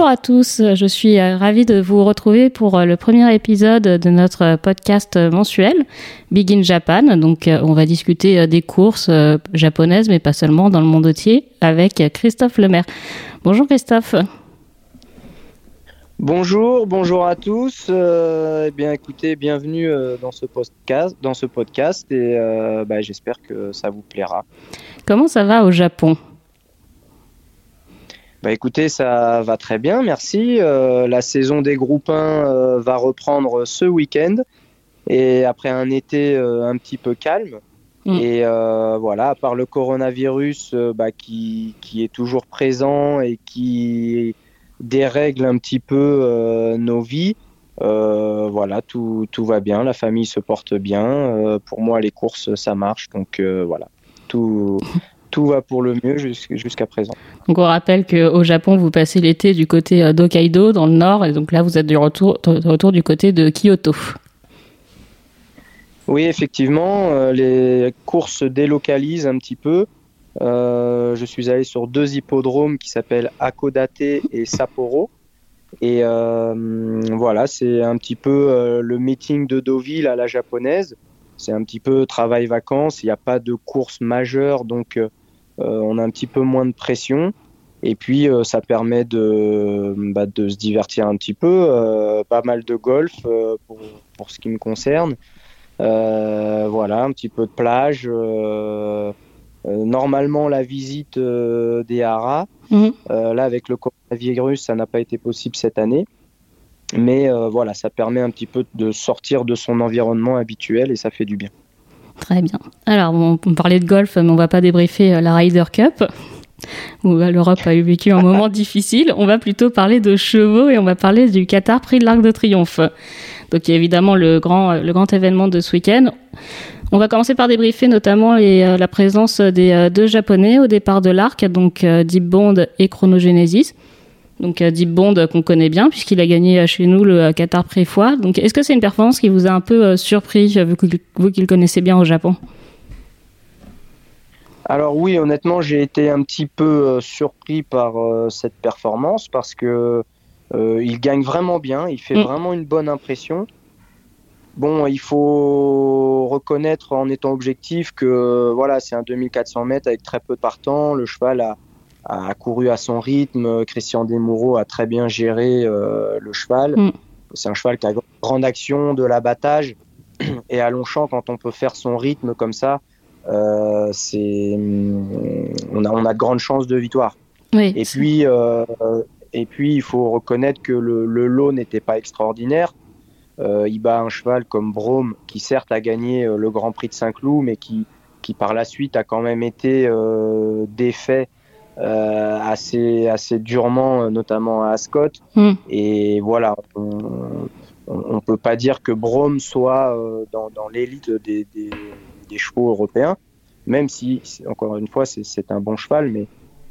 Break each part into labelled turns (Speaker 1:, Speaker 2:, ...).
Speaker 1: Bonjour à tous, je suis euh, ravie de vous retrouver pour euh, le premier épisode de notre podcast mensuel Big in Japan. Donc euh, on va discuter des courses japonaises, mais pas seulement dans le monde entier, avec Christophe Lemaire. Bonjour Christophe.
Speaker 2: Bonjour, bonjour à tous. eh bien, écoutez, bienvenue dans ce podcast, dans ce podcast, et bah, j'espère que ça vous plaira.
Speaker 1: Comment ça va au Japon?
Speaker 2: Bah écoutez, ça va très bien, merci. Euh, la saison des groupes 1 euh, va reprendre ce week-end et après un été euh, un petit peu calme. Mm. Et voilà, à part le coronavirus bah, qui, qui, est toujours présent et qui dérègle un petit peu nos vies, voilà, tout, tout, va bien, la famille se porte bien. pour moi, les courses, ça marche, donc voilà, tout, tout va pour le mieux jusqu'à présent.
Speaker 1: Donc on rappelle qu'au Japon, vous passez l'été du côté euh, d'Hokkaido, dans le nord, et donc là, vous êtes de retour, retour du côté de Kyoto.
Speaker 2: Oui, effectivement, euh, les courses se délocalisent un petit peu. Euh, je suis allé sur deux hippodromes qui s'appellent Akodate et Sapporo. Et voilà, c'est un petit peu le meeting de Deauville à la japonaise. C'est un petit peu travail-vacances. Il n'y a pas de course majeure, donc on a un petit peu moins de pression. Et puis, euh, ça permet de, bah, de se divertir un petit peu. Euh, pas mal de golf pour, pour, ce qui me concerne. voilà, un petit peu de plage. normalement, la visite des haras. Mhm. là, avec le coronavirus, ça n'a pas été possible cette année. Mais voilà, ça permet un petit peu de sortir de son environnement habituel et ça fait du bien.
Speaker 1: Très bien. Alors, on, parlait de golf, mais on va pas débriefer euh, la Ryder Cup où euh, l'Europe a eu vécu un moment difficile. On va plutôt parler de chevaux et on va parler du Qatar Prix de l'Arc de Triomphe. Donc, il y a évidemment le grand, euh, le grand événement de ce week-end. On va commencer par débriefer notamment la présence des deux Japonais au départ de l'arc, donc Deep Bond et Chronogenesis. Donc euh, Deep Bond euh, qu'on connaît bien puisqu'il a gagné euh, chez nous le Qatar Préfois. Donc est-ce que c'est une performance qui vous a un peu surpris vu que vous qui le connaissez bien au Japon?
Speaker 2: Alors oui, honnêtement, j'ai été un petit peu surpris par cette performance parce que il gagne vraiment bien, il fait mm. vraiment une bonne impression. Bon, il faut reconnaître en étant objectif que voilà, c'est un 2400 mètres avec très peu de partants. Le cheval a, a couru à son rythme. Christian Desmoureaux a très bien géré euh, le cheval. Mm. C'est un cheval qui a grande action, de l'abattage. Et à Longchamp, quand on peut faire son rythme comme ça, euh, c'est, mm, on, a, on a de grandes chances de victoire. et, puis, euh, et puis, il faut reconnaître que le, lot n'était pas extraordinaire. il bat un cheval comme Brome, qui certes a gagné le Grand Prix de Saint-Cloud, mais qui, qui par la suite a quand même été défait euh, assez, assez durement, euh, notamment à Ascot. Hmm. Et voilà, on ne peut pas dire que Brome soit euh, dans, dans l'élite des, des, des, chevaux européens, même si, encore une fois, c'est un bon cheval, mais,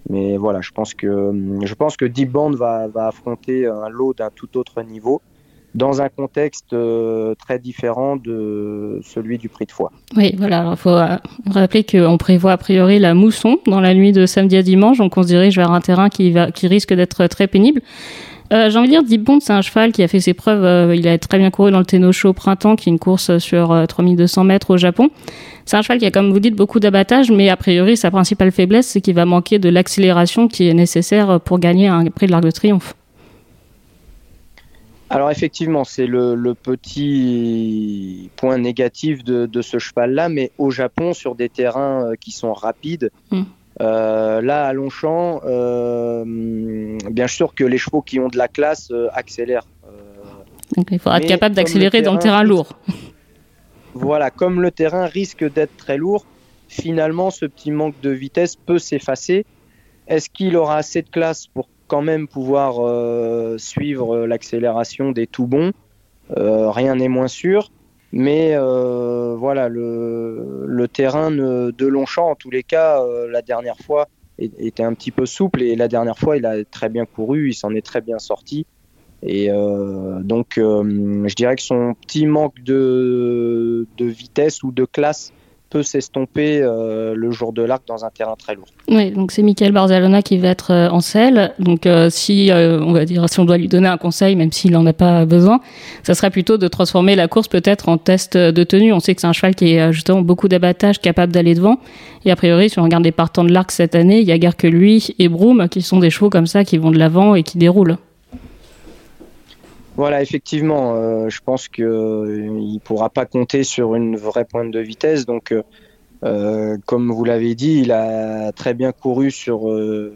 Speaker 2: mais voilà, je pense que, je pense que Deep Band va, va affronter un lot d'un tout autre niveau dans un contexte euh, très différent de celui du prix de foie.
Speaker 1: Oui, voilà. Il faut euh, rappeler qu'on prévoit a priori la mousson dans la nuit de samedi à dimanche, donc on se dirige vers un terrain qui, risque d'être très pénible. Euh, J'ai envie de dire, Deep Bond, c'est un cheval qui a fait ses preuves. Euh, il a très bien couru dans le Tenosho printemps, qui est une course sur 3200 mètres au Japon. C'est un cheval qui a, comme vous dites, beaucoup d'abattage, mais a priori, sa principale faiblesse, c'est qu'il va manquer de l'accélération qui est nécessaire pour gagner un prix de l'Arc de Triomphe.
Speaker 2: Alors effectivement, c'est le, petit point négatif de, ce cheval-là, mais au Japon, sur des terrains euh, qui sont rapides, hmm. euh, là à Longchamp, euh, bien sûr que les chevaux qui ont de la classe accélèrent.
Speaker 1: Donc il faudra être capable d'accélérer dans le terrain lourd.
Speaker 2: Voilà, comme le terrain risque d'être très lourd, finalement ce petit manque de vitesse peut s'effacer. Est-ce qu'il aura assez de classe pour quand même pouvoir euh, suivre l'accélération des tout bons. Euh, rien n'est moins sûr. Mais euh, voilà, le, terrain de Longchamp, en tous les cas, la dernière fois, était un petit peu souple et la dernière fois, il a très bien couru, il s'en est très bien sorti. Et donc, je dirais que son petit manque de vitesse ou de classe peut s'estomper euh, le jour de l'arc dans un terrain très lourd.
Speaker 1: Oui, donc c'est Michael Barzalona qui va être en selle. Donc si on va dire si on doit lui donner un conseil, même s'il n'en a pas besoin, ça serait plutôt de transformer la course peut-être en test de tenue. On sait que c'est un cheval qui est justement beaucoup d'abattage, capable d'aller devant. Et a priori, si on regarde les partants de l'arc cette année, il y a guère que lui et Broom qui sont des chevaux comme ça qui vont de l'avant et qui déroulent.
Speaker 2: Voilà, effectivement, euh, je pense qu'il euh, ne pourra pas compter sur une vraie pointe de vitesse. Donc, euh, comme vous l'avez dit, il a très bien couru sur,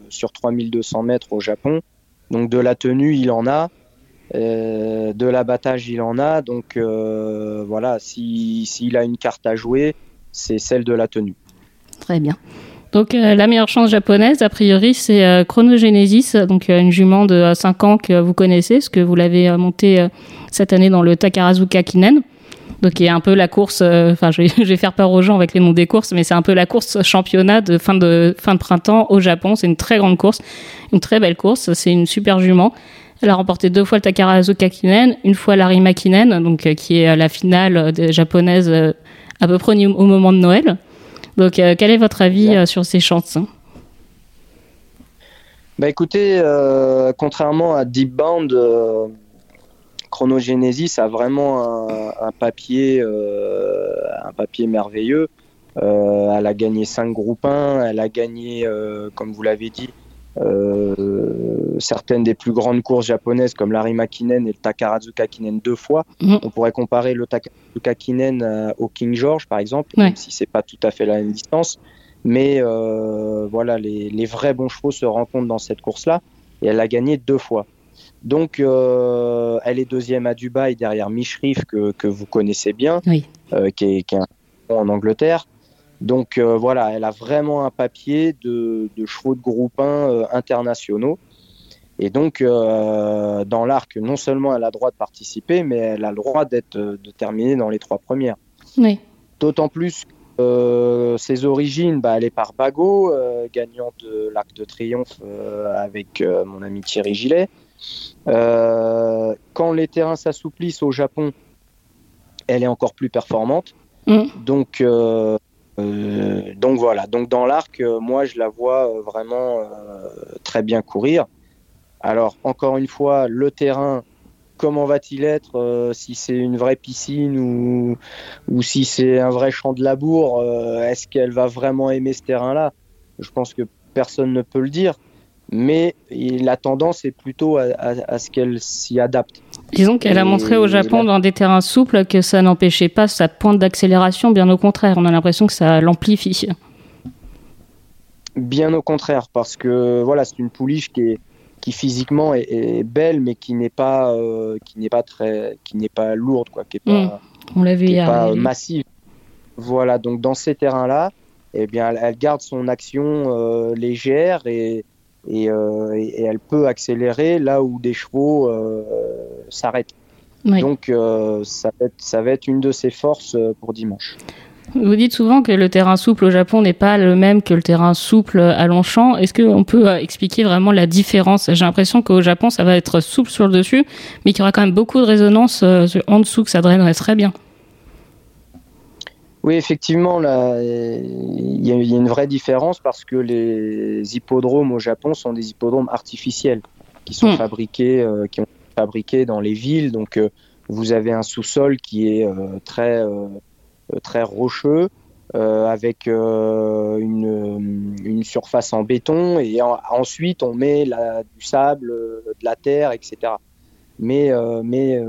Speaker 2: sur 3200 mètres au Japon. Donc, de la tenue, il en a. de l'abattage, il en a. Donc, voilà, s'il a une carte à jouer, c'est celle de la tenue.
Speaker 1: Très bien. Donc euh, la meilleure chance japonaise, a priori, c'est euh, Chronogenesis, donc euh, une jument de 5 ans que vous connaissez, parce que vous l'avez montée cette année dans le Takarazuka Kinen. Donc qui un peu la course, enfin je, vais faire peur aux gens avec les noms des courses, mais c'est un peu la course championnat de fin de fin de printemps au Japon. C'est une très grande course, une très belle course. C'est une super jument. Elle a remporté deux fois le Takarazuka Kinen, une fois l'Arima Kinen, donc qui est la finale japonaise à peu près au moment de Noël. Donc, euh, quel est votre avis euh, sur ces chansons
Speaker 2: bah écoutez, euh, contrairement à Deep Bound, Chronogenesis a vraiment un, papier, un papier merveilleux. elle a gagné 5 groupes 1, elle a gagné, comme vous l'avez dit, certaines des plus grandes courses japonaises comme l'Arima Kinen et le Takarazuka Kinen deux fois. Mhm. On pourrait comparer le Takarazuka Kinen euh, au King George par exemple, même si c'est pas tout à fait la même distance. Mais euh, voilà, les, vrais bons chevaux se rencontrent dans cette course-là et elle a gagné deux fois. Donc, euh, elle est deuxième à Dubaï derrière Mishrif que, que vous connaissez bien, qui, est, qui est en Angleterre. Donc voilà, elle a vraiment un papier de, chevaux de groupe 1 internationaux. Et donc, euh, dans l'arc, non seulement elle a le droit de participer, mais elle a le droit d'être euh, de terminer dans les trois premières.
Speaker 1: Oui.
Speaker 2: D'autant plus que euh, ses origines, bah, elle est par Bago, gagnant de l'Arc de Triomphe avec mon ami Thierry Gillet. quand les terrains s'assouplissent au Japon, elle est encore plus performante. Mm. Donc, donc voilà. Donc dans l'arc, moi je la vois vraiment très bien courir. Alors, encore une fois, le terrain, comment va-t-il être euh, si c'est une vraie piscine ou, si c'est un vrai champ de labour euh, Est-ce qu'elle va vraiment aimer ce terrain-là? Je pense que personne ne peut le dire. Mais la tendance est plutôt à, ce qu'elle s'y adapte.
Speaker 1: Disons qu'elle a montré au Japon dans des terrains souples que ça n'empêchait pas sa pointe d'accélération, bien au contraire, on a l'impression que ça l'amplifie.
Speaker 2: Bien au contraire, parce que voilà, c'est une pouliche qui est, qui physiquement est, belle, mais qui n'est pas, euh, qui n'est pas très, qui n'est pas lourde, quoi, qui est pas,
Speaker 1: mm. on l'a vu
Speaker 2: pas massive. Voilà, donc dans ces terrains-là, eh bien, elle, garde son action euh, légère et, et, et, elle peut accélérer là où des chevaux s'arrêtent. Donc ça, va être, ça va être une de ses forces pour dimanche.
Speaker 1: Vous dites souvent que le terrain souple au Japon n'est pas le même que le terrain souple à Longchamp. Est-ce qu'on peut euh, expliquer vraiment la différence? J'ai l'impression qu'au Japon, ça va être souple sur le dessus, mais qu'il y aura quand même beaucoup de résonance euh, en dessous, que ça drainerait très bien.
Speaker 2: Oui, effectivement, il y, a une vraie différence parce que les hippodromes au Japon sont des hippodromes artificiels qui sont hmm. fabriqués, euh, qui ont fabriqués dans les villes. Donc, vous avez un sous-sol qui est très euh, très rocheux. Euh, avec euh, une, une, surface en béton et ensuite on met la, du sable, de la terre, etc. Mais, mais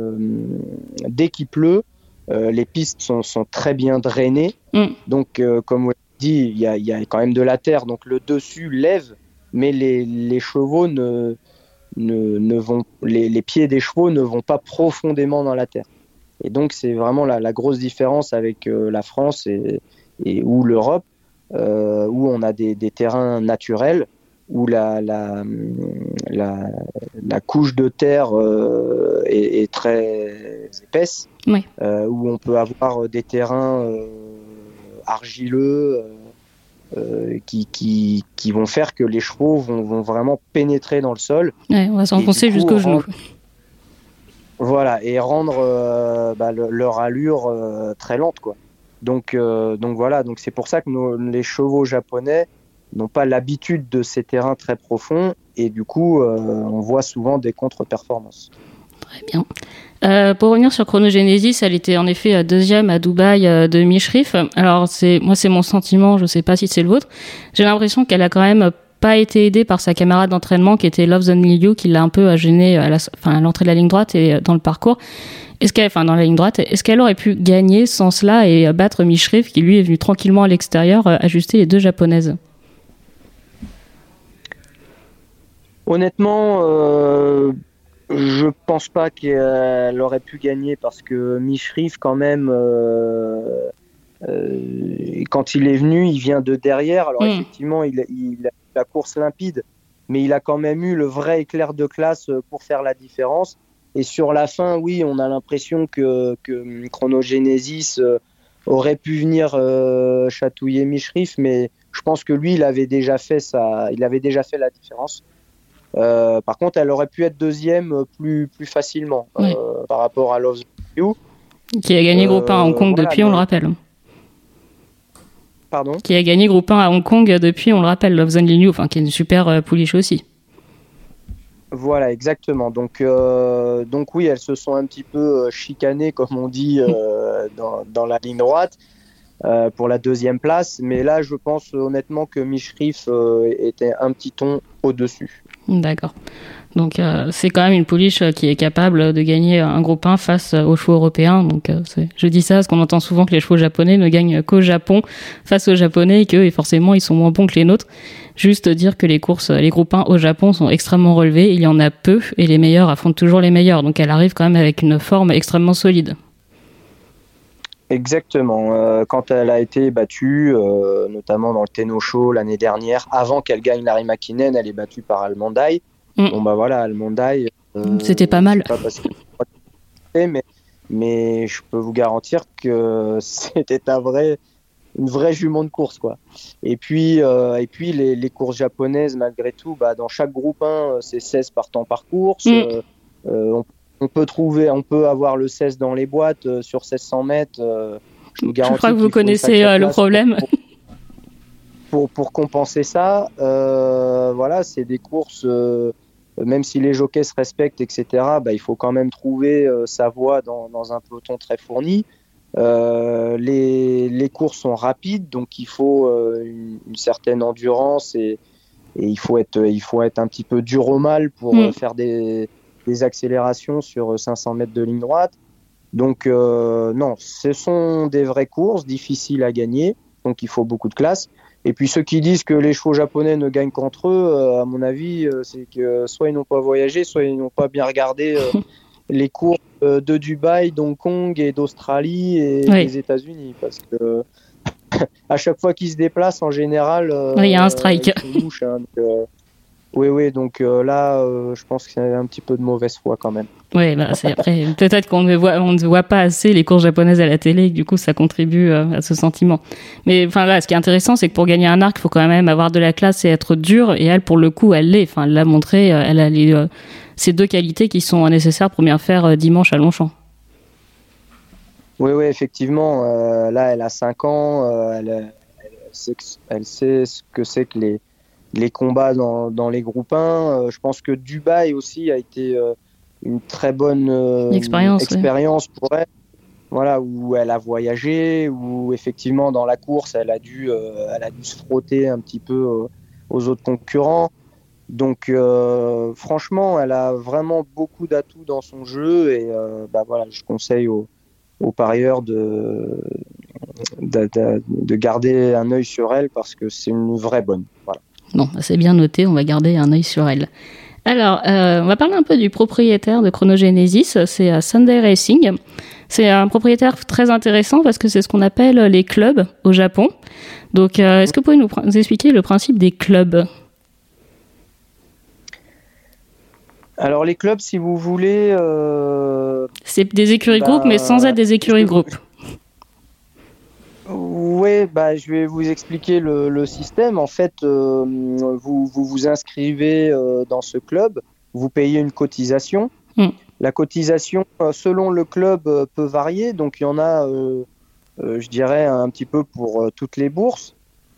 Speaker 2: dès qu'il pleut, les pistes sont, sont, très bien drainées. Mm. Donc, comme vous l'avez dit, il y, a, y, a, quand même de la terre, donc le dessus lève, mais les, les chevaux ne, ne, ne vont, les, les, pieds des chevaux ne vont pas profondément dans la terre. Et donc, c'est vraiment la, grosse différence avec euh, la France et, ou l'Europe, euh, où on a des, terrains naturels, où la, la, la, couche de terre euh, est, très épaisse, où on peut avoir des terrains argileux. qui, qui, qui, vont faire que les chevaux vont, vont vraiment pénétrer dans le sol.
Speaker 1: on va s'enfoncer jusqu'au genou.
Speaker 2: Voilà, et rendre euh, bah, leur allure euh, très lente, quoi. Donc, donc voilà, donc c'est pour ça que nos, les chevaux japonais n'ont pas l'habitude de ces terrains très profonds et du coup, on voit souvent des contre-performances.
Speaker 1: Très bien. Euh, pour revenir sur Chronogenesis, elle était en effet deuxième à Dubaï euh, de Mishrif. Alors c'est moi c'est mon sentiment, je sais pas si c'est le vôtre. J'ai l'impression qu'elle a quand même pas été aidée par sa camarade d'entraînement qui était Love Zone Liu qui l'a un peu gênée à l'entrée de la ligne droite et dans le parcours. Est-ce qu'elle, enfin dans la ligne droite, est-ce qu'elle aurait pu gagner sans cela et battre Mishrif qui lui est venu tranquillement à l'extérieur euh, ajuster les deux japonaises?
Speaker 2: Honnêtement, euh, je pense pas qu'elle aurait pu gagner parce que Mishrif, quand même, euh, euh, quand il est venu, il vient de derrière. Alors, hmm. effectivement, il, a la course limpide, mais il a quand même eu le vrai éclair de classe pour faire la différence. Et sur la fin, oui, on a l'impression que, que Chronogenesis euh, aurait pu venir chatouiller Mishrif, mais je pense que lui, il avait déjà fait ça, il avait déjà fait la différence. Euh, par contre, elle aurait pu être deuxième euh, plus, plus facilement euh, par rapport à Love You.
Speaker 1: Qui a gagné groupe 1 à Hong Kong depuis, on le rappelle.
Speaker 2: Pardon?
Speaker 1: Qui a gagné groupe 1 à Hong Kong depuis, on le rappelle, Love Zone You, enfin, qui est une super pouliche aussi.
Speaker 2: Voilà, exactement. Donc, donc oui, elles se sont un petit peu chicanées, comme on dit, dans, dans, la ligne droite. pour la deuxième place, mais là je pense honnêtement que Mishrif était un petit ton au-dessus.
Speaker 1: D'accord. Donc euh, c'est quand même une pouliche euh, qui est capable de gagner un groupe 1 face euh, aux chevaux européens. Donc je dis ça parce qu'on entend souvent que les chevaux japonais ne gagnent qu'au Japon face aux japonais et que forcément ils sont moins bons que les nôtres. Juste dire que les courses, les groupes 1 au Japon sont extrêmement relevés, il y en a peu et les meilleurs affrontent toujours les meilleurs. Donc elle arrive quand même avec une forme extrêmement solide.
Speaker 2: Exactement. quand elle a été battue, notamment dans le Tenno Show l'année dernière, avant qu'elle gagne Larry McKinnon, elle est battue par Almondai. Mm. Bon bah voilà, Almondai.
Speaker 1: C'était pas mal.
Speaker 2: mais, mais je peux vous garantir que c'était un vrai, une vraie jument de course quoi. Et puis et puis les, les, courses japonaises malgré tout, bah, dans chaque groupe 1, c'est 16 partants par course. Mm. on on peut trouver, on peut avoir le 16 dans les boîtes euh, sur 1600 mètres. Euh,
Speaker 1: je, vous je crois que vous connaissez euh, le problème.
Speaker 2: Pour, pour, compenser ça, voilà, c'est des courses, même si les jockeys se respectent, etc., bah, il faut quand même trouver sa voie dans, dans, un peloton très fourni. Les, les, courses sont rapides, donc il faut une, certaine endurance et, et, il, faut être, il faut être un petit peu dur au mal pour mm. faire des, des accélérations sur 500 mètres de ligne droite. Donc euh, non, ce sont des vraies courses difficiles à gagner, donc il faut beaucoup de classe. Et puis ceux qui disent que les chevaux japonais ne gagnent qu'entre eux, euh, à mon avis, euh, c'est que soit ils n'ont pas voyagé, soit ils n'ont pas bien regardé les courses de Dubaï, d'Hong Kong et d'Australie et des États-Unis, parce que à chaque fois qu'ils se déplacent, en général,
Speaker 1: il y a un strike.
Speaker 2: Hein, oui, oui, donc euh, là, euh, je pense qu'il y a un petit peu de mauvaise foi quand même.
Speaker 1: Oui, bah, c'est après, peut-être qu'on ne voit, on ne voit pas assez les courses japonaises à la télé, et du coup, ça contribue euh, à ce sentiment. Mais enfin là, ce qui est intéressant, c'est que pour gagner un arc, il faut quand même avoir de la classe et être dur. Et elle, pour le coup, elle l'est. Enfin, elle l'a montré. Elle a les, ces deux qualités qui sont nécessaires pour bien faire dimanche à Longchamp.
Speaker 2: Oui, oui, effectivement. là, elle a 5 ans. Elle, elle, sait ce que c'est que les les combats dans, dans les groupes 1. Euh, je pense que Dubaï aussi a été euh, une très bonne euh, expérience, pour elle. Voilà, où elle a voyagé, où effectivement dans la course, elle a dû, elle a dû se frotter un petit peu aux autres concurrents. Donc franchement, elle a vraiment beaucoup d'atouts dans son jeu et bah, voilà, je conseille aux, aux parieurs de, de, de, garder un œil sur elle parce que c'est une vraie bonne. Voilà.
Speaker 1: Bon, c'est bien noté, on va garder un œil sur elle. Alors, euh, on va parler un peu du propriétaire de Chronogenesis, c'est euh, Sunday Racing. C'est un propriétaire très intéressant parce que c'est ce qu'on appelle les clubs au Japon. Donc, euh, est-ce que vous pouvez nous, expliquer le principe des clubs?
Speaker 2: Alors, les clubs, si vous voulez.
Speaker 1: C'est des écuries groupes, mais sans bah, être des écuries groupes.
Speaker 2: Oui, bah, je vais vous expliquer le, système. En fait, euh, vous, vous, inscrivez euh, dans ce club, vous payez une cotisation. Hmm. La cotisation, euh, selon le club, peut varier. Donc, il y en a je dirais, un petit peu pour toutes les bourses.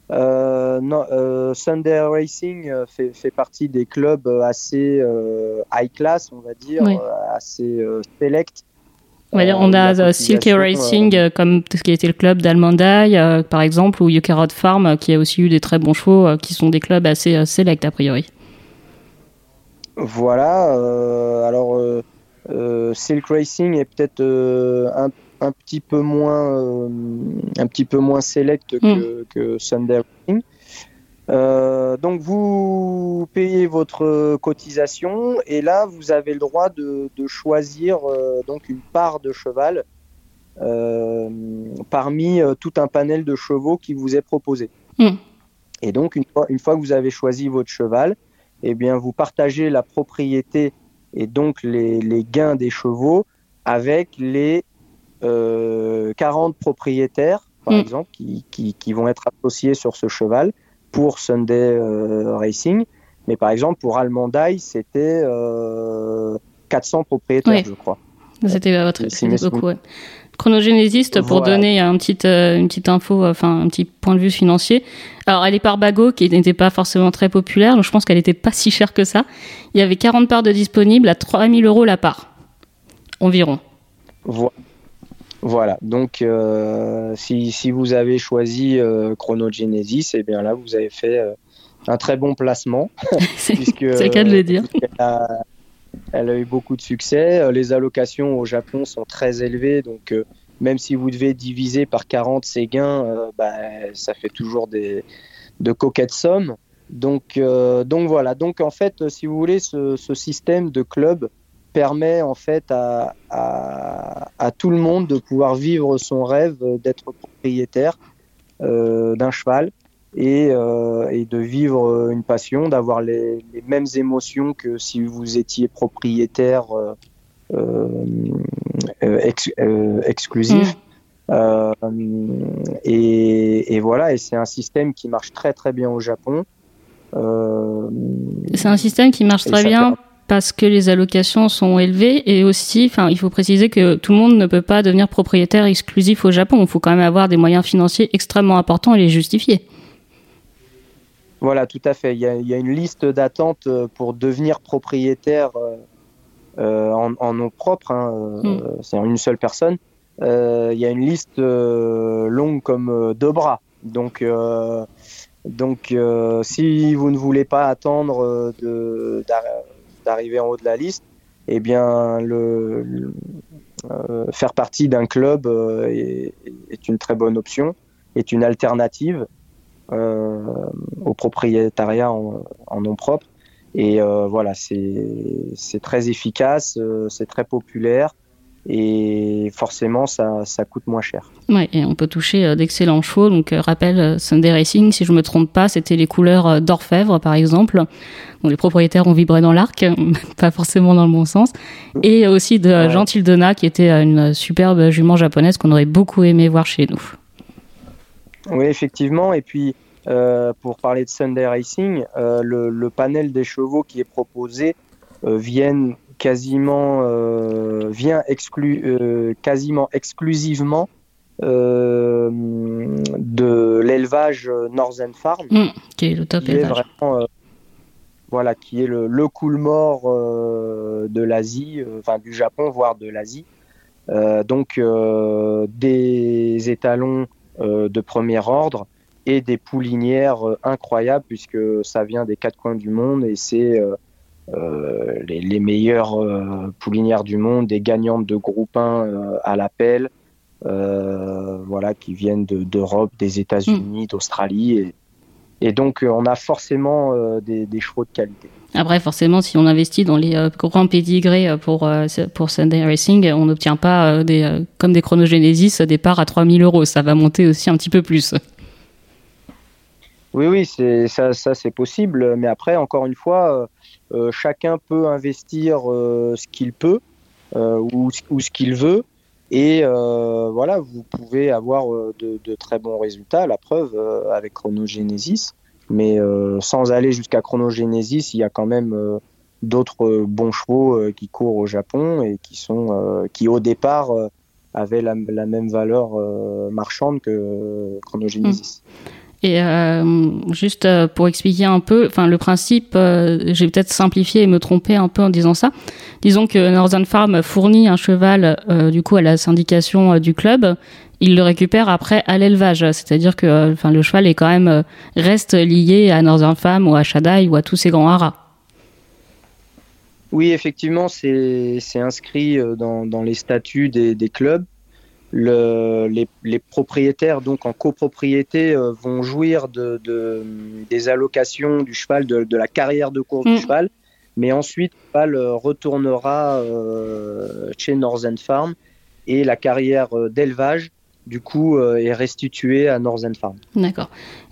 Speaker 2: Sunday Racing fait, fait, partie des clubs assez high class, on va dire, assez select
Speaker 1: on, on a Silky Racing comme ce qui était le club d'Almandai, par exemple, ou Yukarod Farm, qui a aussi eu des très bons chevaux, qui sont des clubs assez select a priori.
Speaker 2: Voilà. alors, Silk Racing est peut-être un, un, petit peu moins, un petit peu moins select que, mm. que Sunday Racing. Euh, donc vous payez votre cotisation et là vous avez le droit de, choisir euh, donc une part de cheval euh, parmi tout un panel de chevaux qui vous est proposé. Hmm. Et donc une fois, une fois que vous avez choisi votre cheval, eh bien vous partagez la propriété et donc les, les gains des chevaux avec les 40 propriétaires par hmm. exemple qui, qui, qui vont être associés sur ce cheval pour Sunday euh, Racing. Mais par exemple, pour Almandai, c'était 400 euh, propriétaires, je crois.
Speaker 1: C'était euh, votre beaucoup. Chronogénésiste, pour donner un petit, une petite info, enfin un petit point de vue financier. Alors, elle est par Bago, qui n'était pas forcément très populaire, donc je pense qu'elle n'était pas si chère que ça. Il y avait 40 parts de disponibles à 3000 euros la part, environ.
Speaker 2: Voilà. Voilà, donc euh, si, si, vous avez choisi euh, Chronogenesis, et eh bien là vous avez fait euh, un très bon placement.
Speaker 1: c'est le cas de le dire.
Speaker 2: Elle a, eu beaucoup de succès. Les allocations au Japon sont très élevées, donc même si vous devez diviser par 40 ces gains, bah, ça fait toujours des, de coquettes sommes. Donc, donc voilà, donc en fait, si vous voulez, ce, ce système de club permet en fait à, à, tout le monde de pouvoir vivre son rêve d'être propriétaire euh, d'un cheval et, euh, et, de vivre une passion, d'avoir les, mêmes émotions que si vous étiez propriétaire euh, exclusif. Mm. Et, et, voilà, et c'est un système qui marche très très bien au Japon.
Speaker 1: c'est un système qui marche très bien parce que les allocations sont élevées et aussi, enfin, il faut préciser que tout le monde ne peut pas devenir propriétaire exclusif au Japon. Il faut quand même avoir des moyens financiers extrêmement importants et les justifier.
Speaker 2: Voilà, tout à fait. Il y a, une liste d'attente euh, pour devenir propriétaire euh, euh, en, nom propre. Hein, hmm. C'est une seule personne. il y a une liste longue comme deux bras. Donc, donc si vous ne voulez pas attendre de d'arriver en haut de la liste, eh bien, le, euh, faire partie d'un club euh, est, une très bonne option, est une alternative euh, au propriétariat en, en, nom propre. Et voilà, c'est très efficace, c'est très populaire et forcément ça, ça, coûte moins cher.
Speaker 1: Ouais, et on peut toucher euh, d'excellents chevaux. Donc euh, rappel euh, Sunday Racing, si je me trompe pas, c'était les couleurs d'orfèvre par exemple. dont les propriétaires ont vibré dans l'arc, pas forcément dans le bon sens. Et aussi de ouais. Gentil Donna, qui était une superbe jument japonaise qu'on aurait beaucoup aimé voir chez nous.
Speaker 2: Oui, effectivement. Et puis pour parler de Sunday Racing, le, le, panel des chevaux qui est proposé viennent quasiment euh, vient exclu, euh, quasiment exclusivement euh, de l'élevage Northern Farm,
Speaker 1: mmh, qui est le top
Speaker 2: qui élevage. Est vraiment, voilà, qui est le, le cool mort de l'Asie, enfin du Japon, voire de l'Asie. donc des étalons de premier ordre et des poulinières incroyables puisque ça vient des quatre coins du monde et c'est euh, les, meilleures euh, poulinières du monde, des gagnantes de groupe 1 euh, à l'appel, voilà, qui viennent d'Europe, des États-Unis, mm. d'Australie. Et, et, donc, on a forcément des, chevaux de qualité.
Speaker 1: Après, forcément, si on investit dans les grands pédigrés pour, pour Sunday Racing, on n'obtient pas, des, comme des chronogénésis, des parts à 3000 euros. Ça va monter aussi un petit peu plus.
Speaker 2: Oui, oui, ça, ça c'est possible. Mais après, encore une fois, euh, chacun peut investir euh, ce qu'il peut euh, ou, ce qu'il veut. Et voilà, vous pouvez avoir de, très bons résultats. La preuve avec Chronogenesis. Mais sans aller jusqu'à Chronogenesis, il y a quand même d'autres bons chevaux qui courent au Japon et qui sont qui au départ avait la, même valeur marchande que Chronogenesis.
Speaker 1: Hmm. Et juste pour expliquer un peu, enfin le principe, j'ai peut-être simplifié et me trompé un peu en disant ça. Disons que Northern Farm fournit un cheval du coup à la syndication du club il le récupère après à l'élevage. C'est-à-dire que euh, enfin, le cheval est quand même euh, reste lié à Northern Farm ou à Shaddai ou à tous ces grands haras.
Speaker 2: Oui, effectivement, c'est inscrit euh, dans, dans, les statuts des, des clubs. Le, les, les, propriétaires, donc en copropriété, vont jouir de, de, des allocations du cheval, de, de la carrière de course du mm. cheval. Mais ensuite, le cheval retournera chez Northern Farm et la carrière d'élevage du coup, euh, est restitué à Northern Farm.
Speaker 1: D'accord.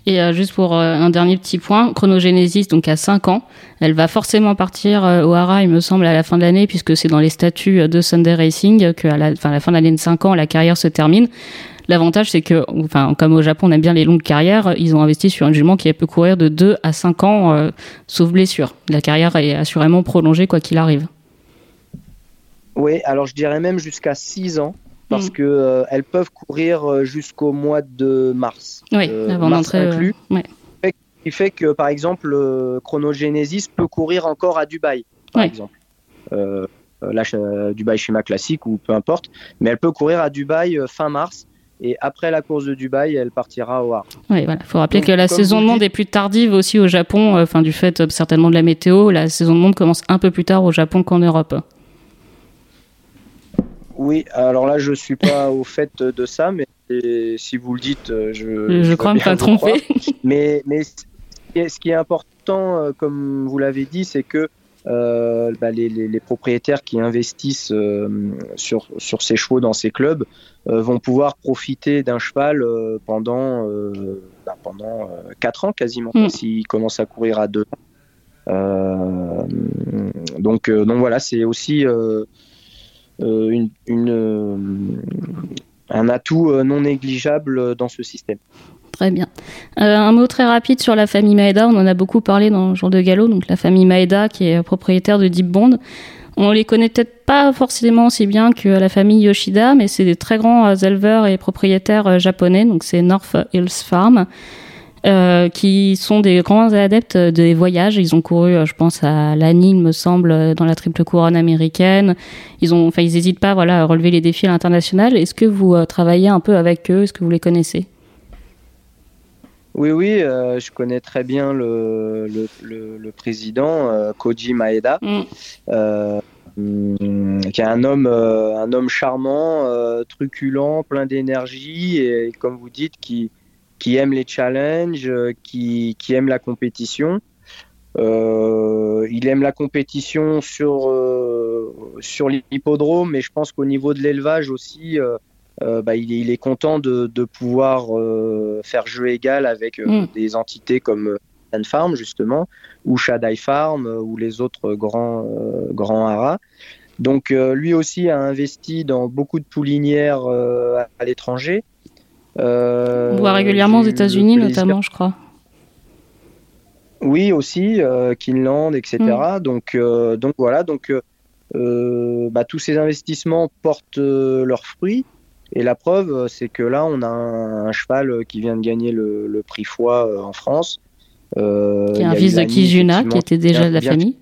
Speaker 1: Et euh, juste pour euh, un dernier petit point, Chronogenesis, donc à 5 ans, elle va forcément partir au Hara, il me semble, à la fin de l'année, puisque c'est dans les statuts de Sunday Racing qu'à la, la fin de l'année de 5 ans, la carrière se termine. L'avantage, c'est que, enfin, comme au Japon, on aime bien les longues carrières, ils ont investi sur un jument qui peut courir de 2 à 5 ans, sauf blessure. La carrière est assurément prolongée, quoi qu'il arrive.
Speaker 2: Oui, alors je dirais même jusqu'à 6 ans parce mm. que euh, elles peuvent courir euh, jusqu'au mois de mars.
Speaker 1: Oui, euh, avant d'entrer. inclus. Ouais.
Speaker 2: Ce qui fait que, par exemple, Chronogenesis peut courir encore à Dubaï, par exemple. là, Dubaï schéma classique ou peu importe, mais elle peut courir à Dubaï fin mars. Et après la course de Dubaï, elle partira au Hard.
Speaker 1: Oui, voilà. Il faut rappeler que la saison de monde est plus tardive aussi au Japon, enfin du fait certainement de la météo. La saison de monde commence un peu plus tard au Japon qu'en Europe.
Speaker 2: Oui, alors là, je suis pas au fait de ça, mais si vous le dites, euh, je.
Speaker 1: Je, crois me pas tromper.
Speaker 2: Mais, mais ce qui est important, euh, comme vous l'avez dit, c'est que euh, bah, les, les, propriétaires qui investissent sur, sur ces chevaux dans ces clubs vont pouvoir profiter d'un cheval pendant, bah, pendant 4 ans quasiment, mm. s'ils commencent à courir à 2 ans. donc, donc voilà, c'est aussi euh, une, euh, un atout euh, non négligeable dans ce système.
Speaker 1: Très bien. un mot très rapide sur la famille Maeda. On en a beaucoup parlé dans le jour de galop. Donc la famille Maeda, qui est propriétaire de Deep Bond. On les connaît peut-être pas forcément aussi bien que la famille Yoshida, mais c'est des très grands éleveurs et propriétaires japonais. Donc c'est North Hills Farm. Euh, qui sont des grands adeptes des voyages. Ils ont couru, euh, je pense, à l'ANI, il me semble, euh, dans la triple couronne américaine. Ils ont, enfin, ils n'hésitent pas, voilà, à relever les défis à l'international. Est-ce que vous travaillez un peu avec eux? Est-ce que vous les connaissez?
Speaker 2: Oui, oui, je connais très bien le, le, président Koji Maeda, mm. qui est un homme, un homme charmant, truculent, plein d'énergie et, comme vous dites, qui, qui aime les challenges, euh, qui, qui aime la compétition. Euh, il aime la compétition sur, euh, sur l'hippodrome, mais je pense qu'au niveau de l'élevage aussi, bah, il, est, il, est, content de, de pouvoir faire jeu égal avec mm. des entités comme Sun Farm, justement, ou Shaddai Farm, ou les autres grands, grands haras. Donc lui aussi a investi dans beaucoup de poulinières à l'étranger.
Speaker 1: Euh, On voit régulièrement aux États-Unis, notamment, je crois.
Speaker 2: Oui, aussi, euh, Kinland, etc. Mm. Donc, euh, donc voilà, donc bah, tous ces investissements portent leurs fruits. Et la preuve, c'est que là, on a un, cheval qui vient de gagner le, prix foie en France.
Speaker 1: Euh, qui est un fils de Kizuna, qui était déjà de la famille.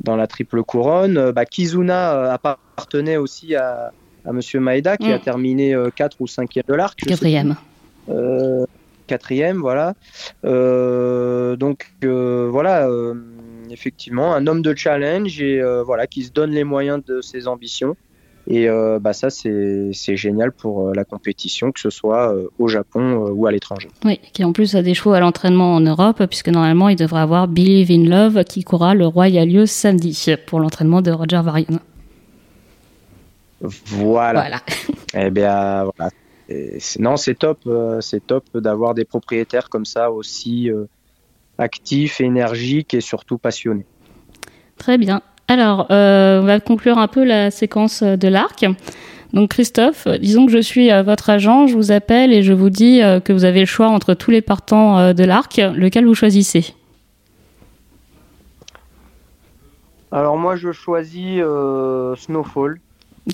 Speaker 2: Dans, la triple couronne. Bah, Kizuna appartenait aussi à, à Monsieur Maeda qui a mm. terminé 4 euh, ou 5e de l'arc.
Speaker 1: Quatrième.
Speaker 2: Euh, quatrième, voilà. Euh, donc voilà, effectivement, un homme de challenge et voilà qui se donne les moyens de ses ambitions. Et bah ça, c'est génial pour la compétition, que ce soit au Japon ou à l'étranger.
Speaker 1: Oui, qui en plus a des chevaux à l'entraînement en Europe, puisque normalement, il devrait avoir Believe in Love qui courra le Royal samedi pour l'entraînement de Roger Varian.
Speaker 2: Voilà. Eh bien, voilà. non, c'est top, euh, c'est top d'avoir des propriétaires comme ça aussi euh, actifs, énergiques et surtout passionnés.
Speaker 1: Très bien. Alors, euh, on va conclure un peu la séquence de l'arc. Donc Christophe, disons que je suis votre agent, je vous appelle et je vous dis que vous avez le choix entre tous les partants de l'arc, lequel vous choisissez?
Speaker 2: Alors moi je choisis Snowfall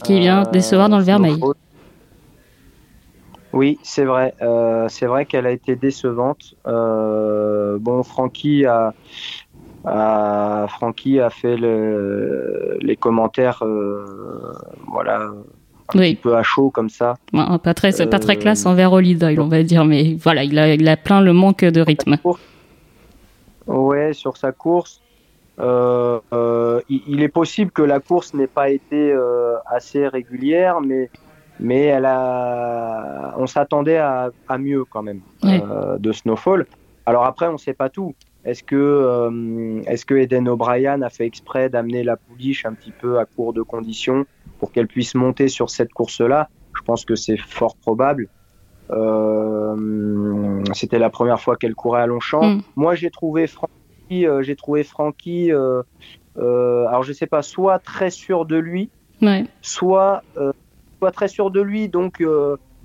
Speaker 1: Qui vient décevoir dans le vermeil.
Speaker 2: Oui, c'est vrai. c'est vrai qu'elle a été décevante. bon, Francky a, a, Francky a fait le, les commentaires, voilà, un petit peu à chaud comme ça.
Speaker 1: pas très, pas très classe envers Holly on va dire, mais voilà, il a, il a plein le manque de rythme.
Speaker 2: Ouais, sur sa course. Euh, euh, il, est possible que la course n'ait pas été euh, assez régulière, mais, mais elle a, on s'attendait à, à, mieux quand même de Snowfall. Alors après, on ne sait pas tout. Est-ce que, est-ce que Eden O'Brien a fait exprès d'amener la pouliche un petit peu à court de conditions pour qu'elle puisse monter sur cette course-là? Je pense que c'est fort probable. C'était la première fois qu'elle courait à Longchamp. Mm. Moi, j'ai trouvé euh, j'ai trouvé Francky, euh, euh, alors je sais pas, soit très sûr de lui, soit, soit très sûr de lui, donc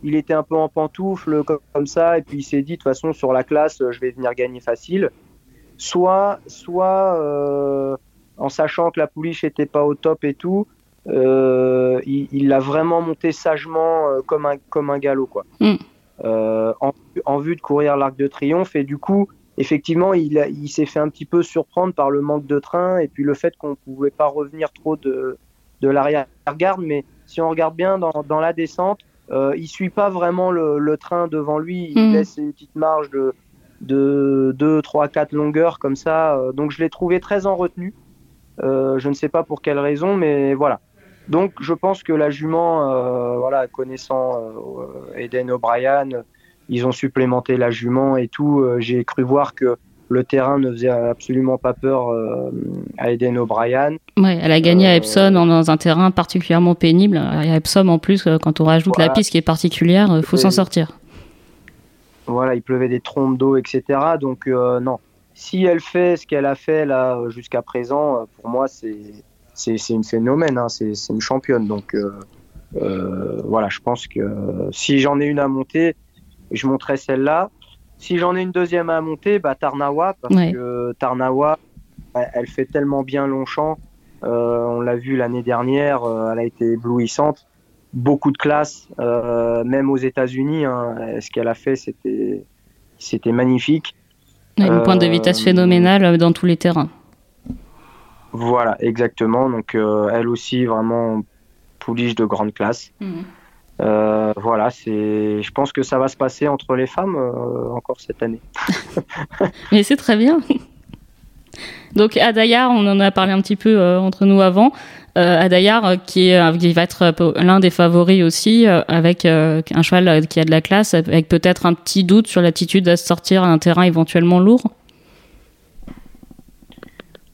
Speaker 2: il était un peu en pantoufle comme, ça, et puis il s'est dit de toute façon sur la classe, je vais venir gagner facile. Soit, soit en sachant que la pouliche était pas au top et tout, il l'a vraiment monté sagement comme un comme un galop quoi. Mm. En, en, vue de courir l'arc de triomphe et du coup effectivement, il, il s'est fait un petit peu surprendre par le manque de train et puis le fait qu'on ne pouvait pas revenir trop de, de l'arrière-garde. Mais si on regarde bien dans, dans la descente, euh, il suit pas vraiment le, le, train devant lui. Il mhm. laisse une petite marge de, de 2, 3, 4 longueurs comme ça. Euh, donc je l'ai trouvé très en retenue. Euh, je ne sais pas pour quelle raison, mais voilà. Donc je pense que la jument, euh, voilà, connaissant Eden O'Brien, ils ont supplémenté la jument et tout. Euh, j'ai cru voir que le terrain ne faisait absolument pas peur euh, à Eden O'Brien.
Speaker 1: Ouais, elle a gagné à euh, Epsom dans un terrain particulièrement pénible. À Epsom, en plus, quand on rajoute la piste qui est particulière, il faut s'en sortir.
Speaker 2: Voilà, il pleuvait des trompes d'eau, etc. Donc, non. Si elle fait ce qu'elle a fait là jusqu'à présent, pour moi, c'est c'est une phénomène. Hein. C'est une championne. Donc, voilà, je pense que si j'en ai une à monter, je montrais celle-là. Si j'en ai une deuxième à monter, bah, Tarnawa, parce que Tarnawa, elle fait tellement bien Longchamp. Euh, on l'a vu l'année dernière, euh, elle a été éblouissante. Beaucoup de classe, euh, même aux États-Unis. Hein, ce qu'elle a fait, c'était, c'était magnifique.
Speaker 1: Une pointe de vitesse phénoménale dans tous les terrains.
Speaker 2: Voilà, exactement. Donc, elle aussi, vraiment pouliche de grande classe. Mmh. Euh, voilà, c'est. Je pense que ça va se passer entre les femmes euh, encore cette année.
Speaker 1: Mais c'est très bien. Donc Adayar, on en a parlé un petit peu euh, entre nous avant. Qui, est, qui va être l'un des favoris aussi, avec un cheval qui a de la classe, avec peut-être un petit doute sur l'attitude à sortir à un terrain éventuellement lourd.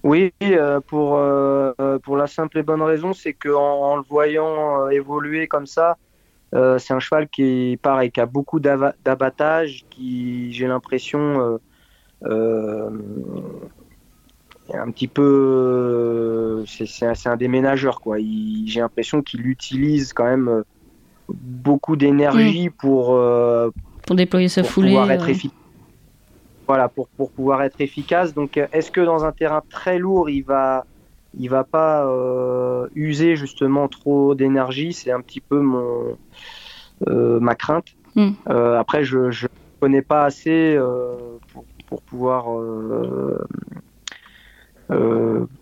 Speaker 2: Oui, pour, pour la simple et bonne raison, c'est qu'en en le voyant évoluer comme ça, euh, c'est un cheval qui, pareil, qui a beaucoup d'abattage, qui, j'ai l'impression, euh, euh, un petit peu, c'est un déménageur, quoi. J'ai l'impression qu'il utilise quand même beaucoup d'énergie mm. pour
Speaker 1: pour déployer sa foulée.
Speaker 2: être Voilà, pour, pour pouvoir être efficace. Donc, est-ce que dans un terrain très lourd, il va il va pas euh, user justement trop d'énergie. C'est un petit peu mon euh, ma crainte. Hmm. Euh, après, je ne connais pas assez pour, pour, pouvoir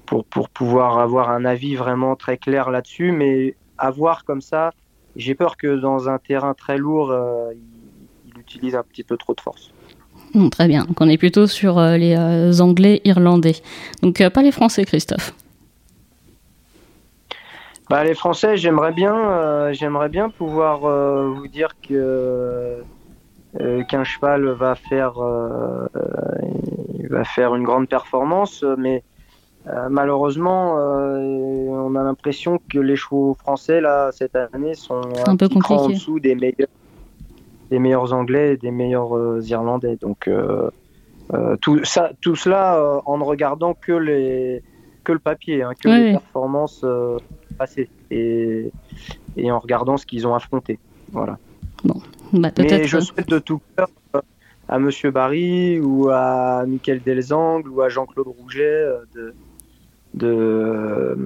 Speaker 2: pour, pour pouvoir avoir un avis vraiment très clair là-dessus, mais à voir comme ça, j'ai peur que dans un terrain très lourd, il, utilise un petit peu trop de force.
Speaker 1: Hmm, très bien. Donc on est plutôt sur les Anglais, Irlandais. Donc pas les Français, Christophe.
Speaker 2: Bah, les Français, j'aimerais bien, euh, j'aimerais bien pouvoir euh, vous dire que euh, qu'un cheval va faire, va faire une grande performance, mais malheureusement, on a l'impression que les chevaux français là cette année sont un, peu en dessous des meilleurs, des meilleurs Anglais et des meilleurs Irlandais. Donc tout ça, tout cela en ne regardant que les que le papier, hein, que les performances et, et en regardant ce qu'ils ont affronté. Voilà.
Speaker 1: Bon, bah, Mais
Speaker 2: je souhaite de tout cœur euh, à Monsieur Barry ou à Michael Delzang ou à Jean-Claude Rouget euh, de, de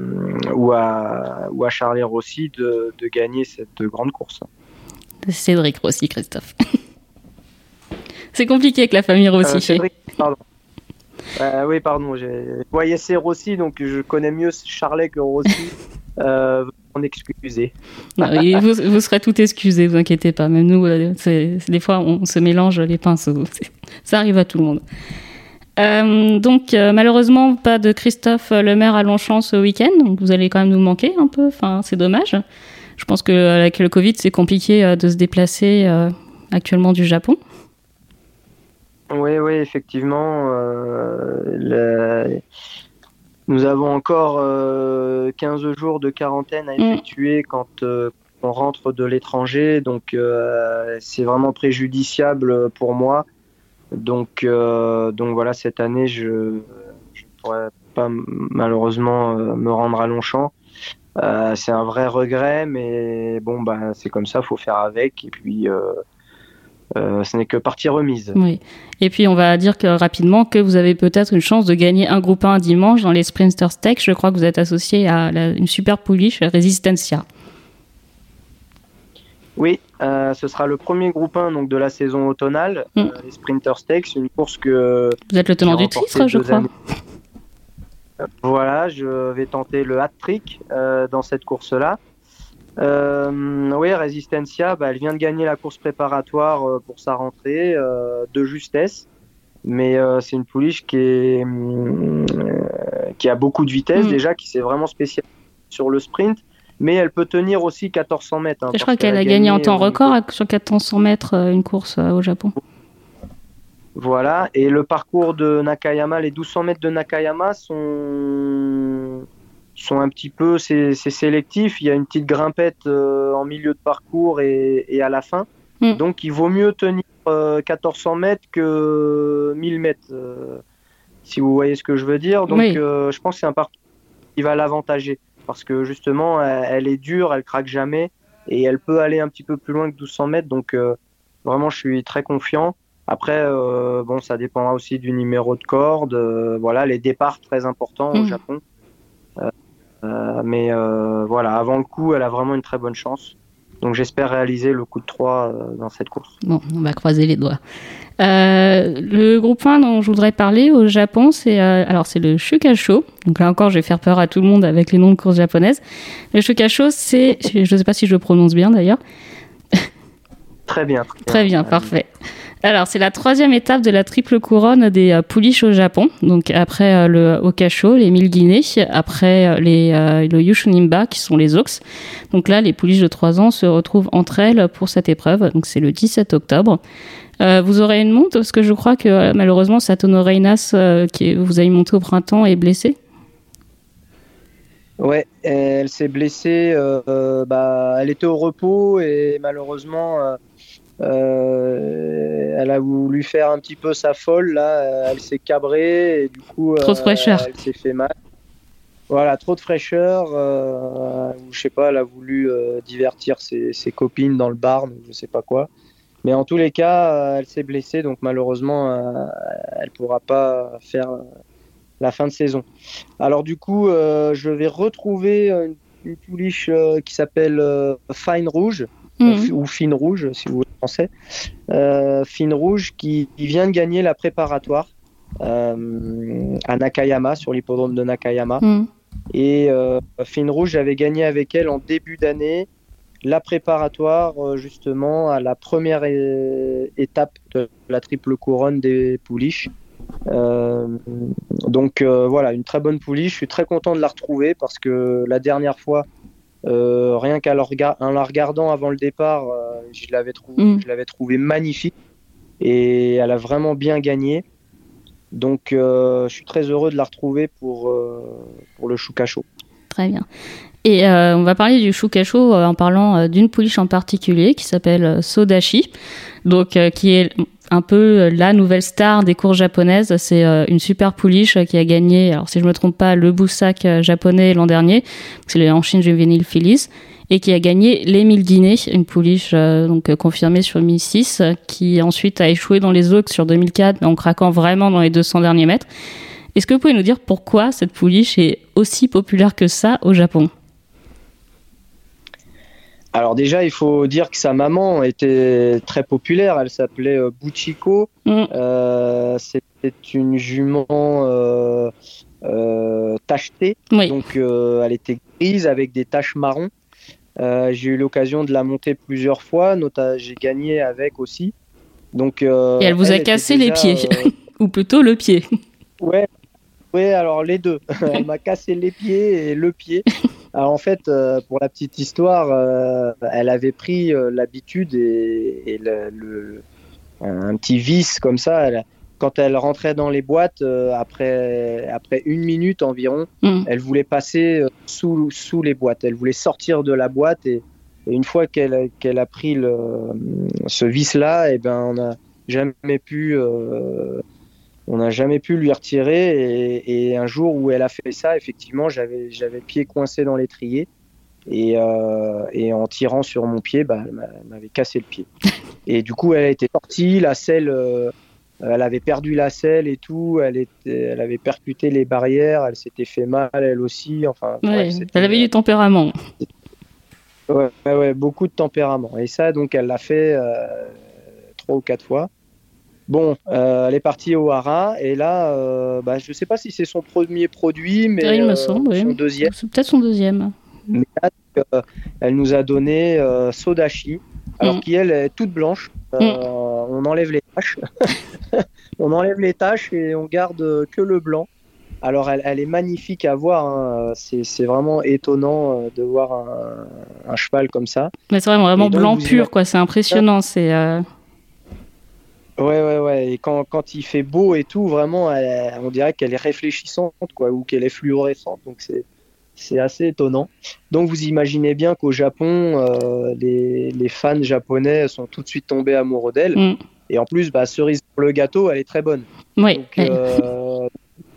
Speaker 2: ou à ou à Charlie Rossi de, de gagner cette grande course.
Speaker 1: Cédric Rossi, Christophe. C'est compliqué avec la famille Rossi. Euh,
Speaker 2: Cédric, pardon. Euh, oui, pardon. voyais c'est Rossi, donc je connais mieux Charlet que Rossi. Euh,
Speaker 1: vous, vous, serez tout excusé, vous inquiétez pas. Même nous, euh, des fois, on se mélange les pinceaux. Ça arrive à tout le monde. Euh, donc malheureusement pas de Christophe Lemaire à Longchamp ce week-end, donc vous allez quand même nous manquer un peu. Enfin, c'est dommage. Je pense que avec le Covid, c'est compliqué de se déplacer actuellement du Japon.
Speaker 2: Oui, oui, effectivement. Euh, nous avons encore 15 euh, jours de quarantaine à mm. effectuer quand euh, on rentre de l'étranger, donc c'est vraiment préjudiciable pour moi. Donc, donc voilà, cette année, je ne pourrais pas malheureusement me rendre à Longchamp. c'est un vrai regret, mais bon, bah, c'est comme ça, faut faire avec. Et puis, euh, ce n'est que partie remise.
Speaker 1: Oui. Et puis on va dire que rapidement que vous avez peut-être une chance de gagner un groupe 1 dimanche dans les Sprinters Tech. Je crois que vous êtes associé à une super pouliche Resistencia.
Speaker 2: Oui, euh, ce sera le premier groupe 1 donc, de la saison automnale, mm. euh, les Sprinters Tech. C'est une course que.
Speaker 1: Vous êtes le tenant du titre, je crois.
Speaker 2: Voilà, je vais tenter le hat-trick dans cette course-là. Euh, oui, Resistencia, bah, elle vient de gagner la course préparatoire euh, pour sa rentrée euh, de justesse. Mais euh, c'est une pouliche qui, est, qui a beaucoup de vitesse mm. déjà, qui s'est vraiment spécialisée sur le sprint. Mais elle peut tenir aussi 1400 mètres. Hein,
Speaker 1: je crois qu'elle a, gagné, en temps record sur 1400 mètres une course au Japon.
Speaker 2: Voilà, et le parcours de Nakayama, les 1200 mètres de Nakayama sont sont un petit peu, c'est sélectif. Il y a une petite grimpette euh, en milieu de parcours et, et à la fin. Mm. Donc il vaut mieux tenir 1400 euh, mètres que 1000 mètres, euh, si vous voyez ce que je veux dire. Donc je pense que c'est un parcours qui va l'avantager parce que justement elle, est dure, elle craque jamais et elle peut aller un petit peu plus loin que 1200 mètres. Donc vraiment je suis très confiant. Après, bon, ça dépendra aussi du numéro de corde. voilà, les départs très importants au mm. Japon. Euh, mais euh, voilà, avant le coup, elle a vraiment une très bonne chance. Donc j'espère réaliser le coup de 3 euh, dans cette course.
Speaker 1: Bon, on va croiser les doigts. le groupe 1 dont je voudrais parler au Japon, c'est alors c'est le Shukasho. Donc là encore, je vais faire peur à tout le monde avec les noms de courses japonaises. Le Shukasho, c'est, je ne sais pas si je le prononce bien d'ailleurs.
Speaker 2: Très bien.
Speaker 1: Très bien, parfait. Alors, c'est la troisième étape de la triple couronne des euh, pouliches au Japon. Donc, après euh, le Okasho, les mille Guinées, après euh, les, le Yushunimba, qui sont les ox. Donc là, les pouliches de 3 ans se retrouvent entre elles pour cette épreuve. Donc, c'est le 17 octobre. vous aurez une monte parce que je crois que malheureusement Satono Reinas, qui vous avez monté au printemps, est blessée.
Speaker 2: Ouais, elle s'est blessée. bah, elle était au repos et malheureusement euh, elle a voulu faire un petit peu sa folle, là, euh, elle s'est cabrée et du coup,
Speaker 1: trop de fraîcheur.
Speaker 2: Euh, elle s'est fait mal. Voilà, trop de fraîcheur. je sais pas, elle a voulu divertir ses, copines dans le bar, je sais pas quoi. Mais en tous les cas, elle s'est blessée, donc malheureusement, elle pourra pas faire la fin de saison. Alors du coup, je vais retrouver une, une pouliche qui s'appelle Fine Rouge. Mhm. ou Fine Rouge, si vous français. Euh, Fine Rouge qui, vient de gagner la préparatoire euh, à Nakayama, sur l'hippodrome de Nakayama. Mhm. Et euh, Fine Rouge avait gagné avec elle en début d'année la préparatoire justement à la première étape de la triple couronne des pouliches. donc voilà, une très bonne pouliche. Je suis très content de la retrouver parce que la dernière fois, euh, rien qu'en la regardant avant le départ, euh, je l'avais trouvé, mm. je l'avais trouvé magnifique et elle a vraiment bien gagné. Donc, euh, je suis très heureux de la retrouver pour, pour le Shukacho.
Speaker 1: Très bien. Et on va parler du Shukacho en parlant d'une pouliche en particulier qui s'appelle Sodashi, donc qui est un peu euh, la nouvelle star des courses japonaises. C'est euh, une super pouliche qui a gagné, alors si je me trompe pas, le Boussac euh, japonais l'an dernier, c'est les Chine Juvenile Phyllis, et qui a gagné les 1000 Guinées, une pouliche donc confirmée sur 1006, qui ensuite a échoué dans les Oaks sur 2004, mais en craquant vraiment dans les 200 derniers mètres. Est-ce que vous pouvez nous dire pourquoi cette pouliche est aussi populaire que ça au Japon?
Speaker 2: Alors déjà, il faut dire que sa maman était très populaire. Elle s'appelait euh, Buchiko. Mm. Euh, c'était une jument euh, tachetée. Donc elle était grise avec des taches marron. j'ai eu l'occasion de la monter plusieurs fois. J'ai gagné avec aussi. Donc,
Speaker 1: Et elle vous a cassé les pieds, ou plutôt le pied.
Speaker 2: Ouais, alors les deux. elle m'a cassé les pieds et le pied. Alors en fait, euh, pour la petite histoire, euh, elle avait pris euh, l'habitude et, le, un petit vice comme ça. quand elle rentrait dans les boîtes, après, après une minute environ, mm. elle voulait passer sous, sous les boîtes. Elle voulait sortir de la boîte et, une fois qu'elle a pris le, ce vice-là, et eh ben, on n'a jamais pu on n'a jamais pu lui retirer. Et, un jour où elle a fait ça, effectivement, j'avais le pied coincé dans l'étrier. Et, euh, et, en tirant sur mon pied, bah, elle m'avait cassé le pied. Et du coup, elle a été sortie, la selle, euh, elle avait perdu la selle et tout, elle, était, elle avait percuté les barrières, elle s'était fait mal elle aussi. Enfin,
Speaker 1: elle avait du tempérament.
Speaker 2: Ouais, ouais, beaucoup de tempérament. Et ça, donc, elle l'a fait euh, trois ou quatre fois. Bon, euh, elle est partie au Hara et là, euh, bah, je ne sais pas si c'est son premier produit, mais
Speaker 1: il me euh, semble,
Speaker 2: son deuxième.
Speaker 1: C'est peut-être son deuxième.
Speaker 2: Mais elle nous a donné Sodashi, alors mm. qui elle est toute blanche. Mm. On enlève les taches, on enlève les taches et on garde que le blanc. Alors elle, est magnifique à voir, hein. c'est vraiment étonnant de voir un, cheval comme ça.
Speaker 1: Mais c'est vraiment, vraiment blanc pur, quoi. C'est impressionnant. C'est
Speaker 2: Ouais, ouais, ouais. Et quand, quand il fait beau et tout, vraiment, on dirait qu'elle est réfléchissante, quoi, ou qu'elle est fluorescente. Donc c'est c'est assez étonnant. Donc vous imaginez bien qu'au Japon, euh, les, les, fans japonais sont tout de suite tombés amoureux d'elle. Mm. Et en plus, bah, cerise pour le gâteau, elle est très bonne.
Speaker 1: Oui.
Speaker 2: Donc, euh,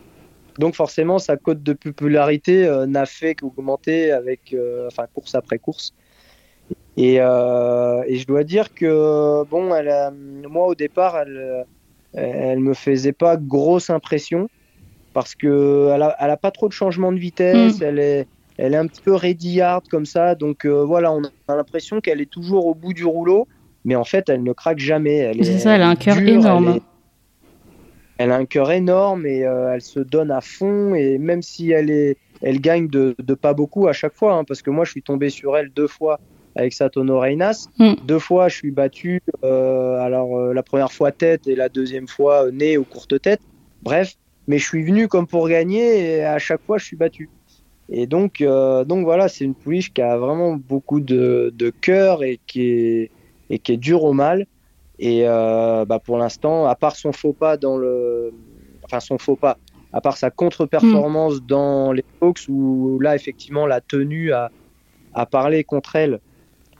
Speaker 2: donc forcément, sa cote de popularité euh, n'a fait qu'augmenter avec, enfin, course après course. Euh, et, je dois dire que, bon, elle moi au départ, elle, elle me faisait pas grosse impression parce que elle a, pas trop de changement de vitesse, hmm. elle est, elle est un petit peu ready-hard comme ça, donc euh, voilà, on a l'impression qu'elle est toujours au bout du rouleau, mais en fait, elle ne craque jamais.
Speaker 1: C'est ça, elle a un cœur énorme.
Speaker 2: Elle, a un cœur énorme et euh, elle se donne à fond et même si elle est, elle gagne de, de pas beaucoup à chaque fois, hein, parce que moi, je suis tombé sur elle deux fois avec Satono Reinas. Hmm. Deux fois, je suis battu. Euh, alors, euh, la première fois tête et la deuxième fois euh, nez ou courte tête. Bref, mais je suis venu comme pour gagner et à chaque fois, je suis battu. Et donc, donc voilà, c'est une pouliche qui a vraiment beaucoup de, de cœur et qui est, et qui est dure au mal. Et bah pour l'instant, à part son faux pas dans le. Enfin, son faux pas, à part sa contre-performance hmm. dans les box où là, effectivement, la tenue a, a parlé contre elle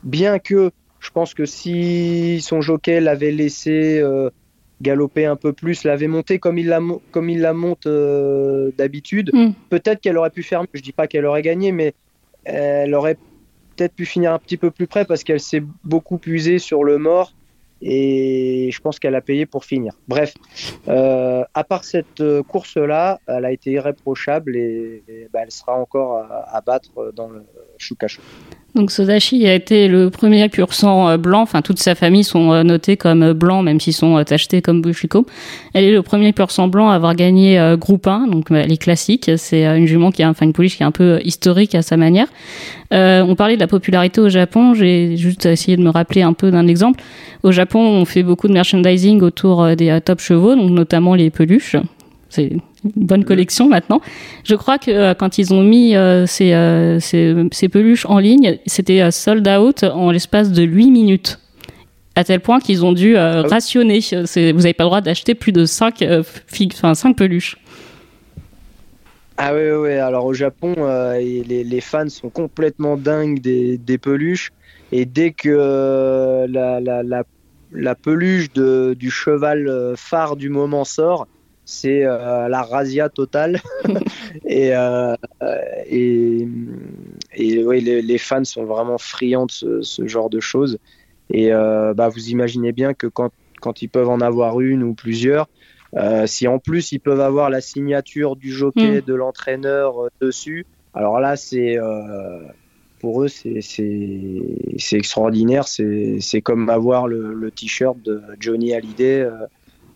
Speaker 2: bien que je pense que si son jockey l'avait laissé euh, galoper un peu plus, l'avait monté comme il la, comme il la monte euh, d'habitude, hmm. peut-être qu'elle aurait pu faire Je dis pas qu'elle aurait gagné, mais elle aurait peut-être pu finir un petit peu plus près parce qu'elle s'est beaucoup puisée sur le mort et je pense qu'elle a payé pour finir. Bref, euh, à part cette course-là, elle a été irréprochable et, bah, elle sera encore à, à battre dans le Shukacho.
Speaker 1: Donc Sodashi a été le premier pur sang euh, blanc, enfin toute sa famille sont euh, notés comme euh, blancs même s'ils sont tachetés comme Bushiko. Elle est le premier pur sang blanc à avoir gagné groupe 1, donc elle est classique, c'est une jument qui a enfin une pouliche qui est un peu historique à sa manière. on parlait de la popularité au Japon, j'ai juste essayé de me rappeler un peu d'un exemple. Au Japon, on fait beaucoup de merchandising autour des top chevaux, donc notamment les peluches. C'est une bonne collection maintenant. Je crois que euh, quand ils ont mis euh, euh, ces, peluches en ligne, c'était sold out en l'espace de 8 minutes. À tel point qu'ils ont dû ah rationner. Vous n'avez pas le droit d'acheter plus de 5, enfin, 5 peluches.
Speaker 2: Ah oui, oui, alors au Japon, les, fans sont complètement dingues des, peluches. Et dès que la, la, peluche de, du cheval phare du moment sort, c'est euh, la razzia totale. et, euh, et, et les, fans sont vraiment friands de ce, genre de choses. Et euh, bah, vous imaginez bien que quand, quand, ils peuvent en avoir une ou plusieurs, si en plus ils peuvent avoir la signature du jockey, mm. de l'entraîneur dessus, alors là, c'est pour eux, c'est extraordinaire. C'est comme avoir le, t-shirt de Johnny Hallyday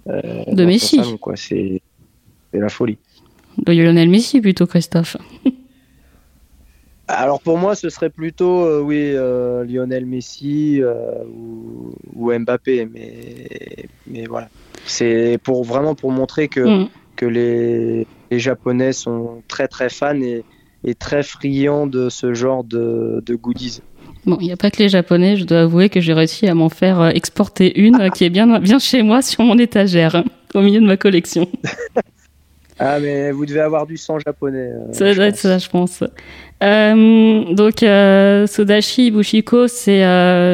Speaker 1: de Messi.
Speaker 2: C'est la folie.
Speaker 1: De Lionel Messi plutôt, Christophe.
Speaker 2: Alors pour moi, ce serait plutôt euh, oui euh, Lionel Messi euh, ou, Mbappé, mais mais voilà, c'est pour vraiment pour montrer que mm. que les, les, Japonais sont très très fans et, et très friands de ce genre de, de goodies.
Speaker 1: Bon, il n'y a pas que les Japonais, je dois avouer que j'ai réussi à m'en faire exporter une qui est bien, bien chez moi sur mon étagère, au milieu de ma collection.
Speaker 2: Ah, mais vous devez avoir du sang japonais.
Speaker 1: Euh, ça doit être ça, je pense. Euh, donc, euh, Sodashi Bushiko, c'est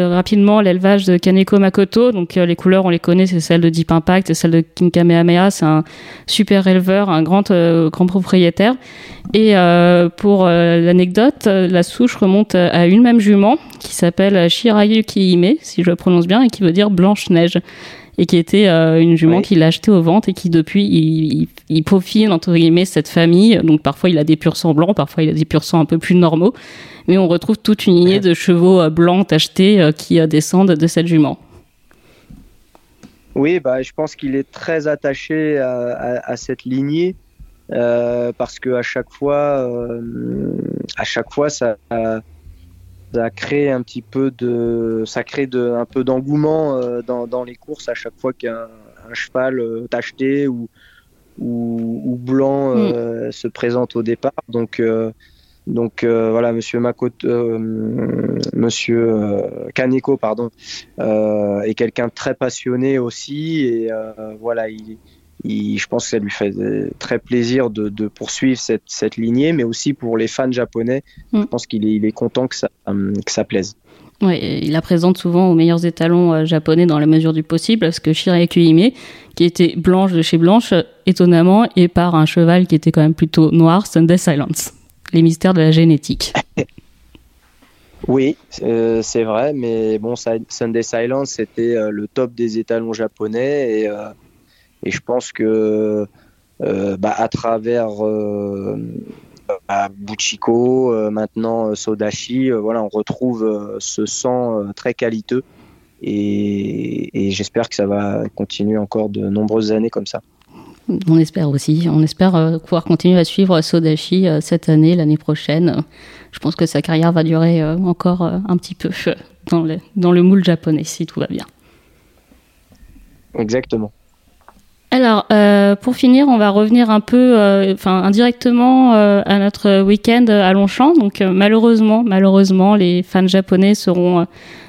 Speaker 1: rapidement l'élevage de Kaneko Makoto. Donc, les couleurs, on les connaît, c'est celle de Deep Impact, celle de King Kamehameha. C'est un super éleveur, un grand, grand propriétaire. Et pour l'anecdote, la souche remonte à une même jument qui s'appelle Shirayuki Hime, si je le prononce bien, et qui veut dire Blanche-Neige et qui était euh, une jument qu'il a achetée aux ventes et qui depuis il, il, peaufine entre guillemets cette famille. Donc parfois il a des purs sang blancs, parfois il a des purs sang un peu plus normaux, mais on retrouve toute une lignée de chevaux euh, blancs tachetés euh, qui descendent de cette jument.
Speaker 2: Oui, bah, je pense qu'il est très attaché à, cette lignée parce que à chaque fois, à chaque fois, ça, ça crée un petit peu de, ça crée de, un peu d'engouement euh, dans, dans, les courses à chaque fois qu'un un cheval euh, tacheté ou, ou, ou blanc euh, mm. se présente au départ. Donc, donc voilà, Monsieur Makoto, Monsieur Kaneko, pardon, est quelqu'un de très passionné aussi et voilà, il je pense que ça lui fait très plaisir de, poursuivre cette, cette, lignée, mais aussi pour les fans japonais, mm. je pense qu'il est, il est content que ça, euh, que ça plaise.
Speaker 1: Oui, il la présente souvent aux meilleurs étalons euh, japonais dans la mesure du possible, parce que Shiraiku Hime, qui était blanche de chez blanche, étonnamment, et par un cheval qui était quand même plutôt noir, Sunday Silence. Les mystères de la génétique.
Speaker 2: Oui, euh, c'est vrai, mais bon, Sunday Silence, c'était le top des étalons japonais et et je pense que euh, bah, à travers euh, bah, Buchiko, euh, maintenant Sodashi, voilà, on retrouve ce sang très qualiteux. Et, j'espère que ça va continuer encore de nombreuses années comme ça.
Speaker 1: On espère aussi. On espère pouvoir continuer à suivre Sodashi cette année, l'année prochaine. Je pense que sa carrière va durer encore un petit peu dans le, dans le moule japonais, si tout va bien.
Speaker 2: Exactement.
Speaker 1: Alors, euh, pour finir, on va revenir un peu, euh, enfin indirectement, euh, à notre week-end à Longchamp. Donc, malheureusement, malheureusement, les fans japonais seront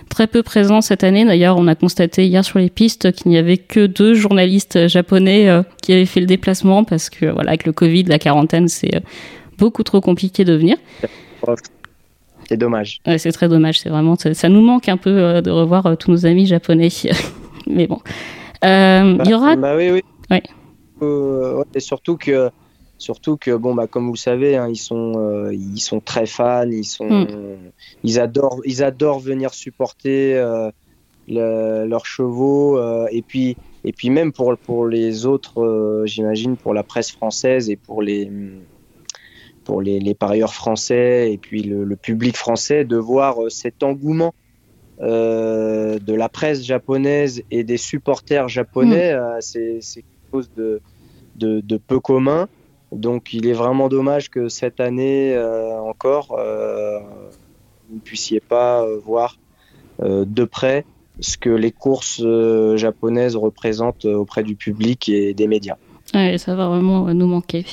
Speaker 1: très peu présents cette année. D'ailleurs, on a constaté hier sur les pistes qu'il n'y avait que deux journalistes japonais qui avaient fait le déplacement parce que, voilà, avec le Covid, la quarantaine, c'est beaucoup trop compliqué de venir.
Speaker 2: C'est dommage.
Speaker 1: Ouais, c'est très dommage. C'est vraiment, ça, nous manque un peu de revoir tous nos amis japonais. Mais bon.
Speaker 2: Euh, bah, il y aura. Bah oui, oui. Euh, et surtout que, surtout que bon, bah, comme vous le savez, hein, ils, sont, euh, ils sont très fans, ils, sont, hmm. ils, adorent, ils adorent venir supporter leurs chevaux. et, puis, et puis, même pour, pour les autres, j'imagine, pour la presse française et pour les pour les, les, parieurs français et puis le, le public français de voir cet engouement euh, de la presse japonaise et des supporters japonais, mm. euh, c'est quelque chose de, de, peu commun. Donc il est vraiment dommage que cette année euh, encore, vous ne puissiez pas voir de près ce que les courses japonaises représentent auprès du public et des médias.
Speaker 1: Ouais, ça va vraiment euh, nous manquer.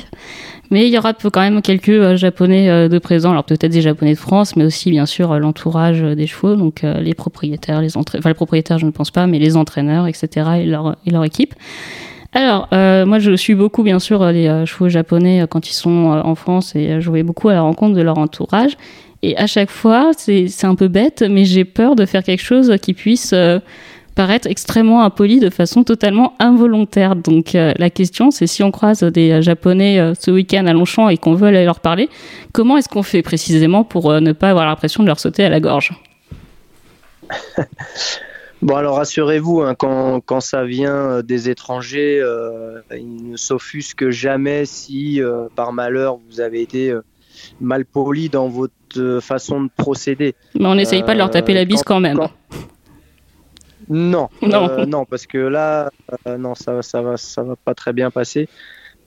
Speaker 1: Mais il y aura quand même quelques euh, Japonais euh, de présents, alors peut-être des Japonais de France, mais aussi bien sûr l'entourage des chevaux, donc les propriétaires, les entraîneurs, enfin les propriétaires je ne pense pas, mais les entraîneurs, etc. et leur, et leur équipe. Alors, moi je suis beaucoup bien sûr les chevaux japonais quand ils sont en France et je vais beaucoup à la rencontre de leur entourage. Et à chaque fois, c'est un peu bête, mais j'ai peur de faire quelque chose qui puisse paraître extrêmement impoli de façon totalement involontaire. Donc euh, la question, c'est si on croise des euh, Japonais euh, ce week-end à Longchamp et qu'on veut aller leur parler, comment est-ce qu'on fait précisément pour ne pas avoir l'impression de leur sauter à la gorge?
Speaker 2: Bon, alors rassurez-vous, hein, quand, quand, ça vient des étrangers, euh, ils ne s'offusquent jamais si, par malheur, vous avez été mal poli dans votre façon de procéder.
Speaker 1: Mais on n'essaye pas de leur taper la bise quand, même.
Speaker 2: Non, non. non, parce que là, non, ça, ça, va, ça va pas très bien passer.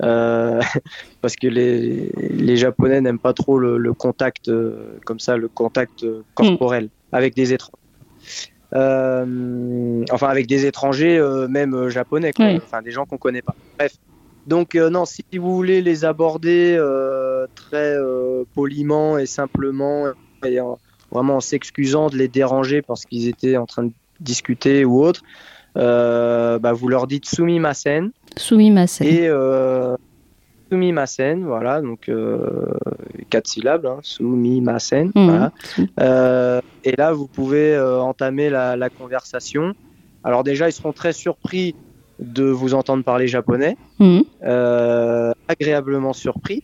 Speaker 2: Euh, parce que les, les Japonais n'aiment pas trop le, contact euh, comme ça, le contact corporel mm. avec des étrangers. Euh, enfin, avec des étrangers, même japonais, enfin des gens qu'on connaît pas. Bref. Donc non, si vous voulez les aborder très poliment et simplement, et vraiment en s'excusant de les déranger parce qu'ils étaient en train de discuter ou autre, bah, vous leur dites sumimasen.
Speaker 1: Sumimasen.
Speaker 2: Et euh, sumimasen, voilà, donc euh, quatre syllabes, hein, sumimasen. Mhm. Voilà. Euh, et là, vous pouvez euh, entamer la, la, conversation. Alors déjà, ils seront très surpris de vous entendre parler japonais, mhm. agréablement surpris.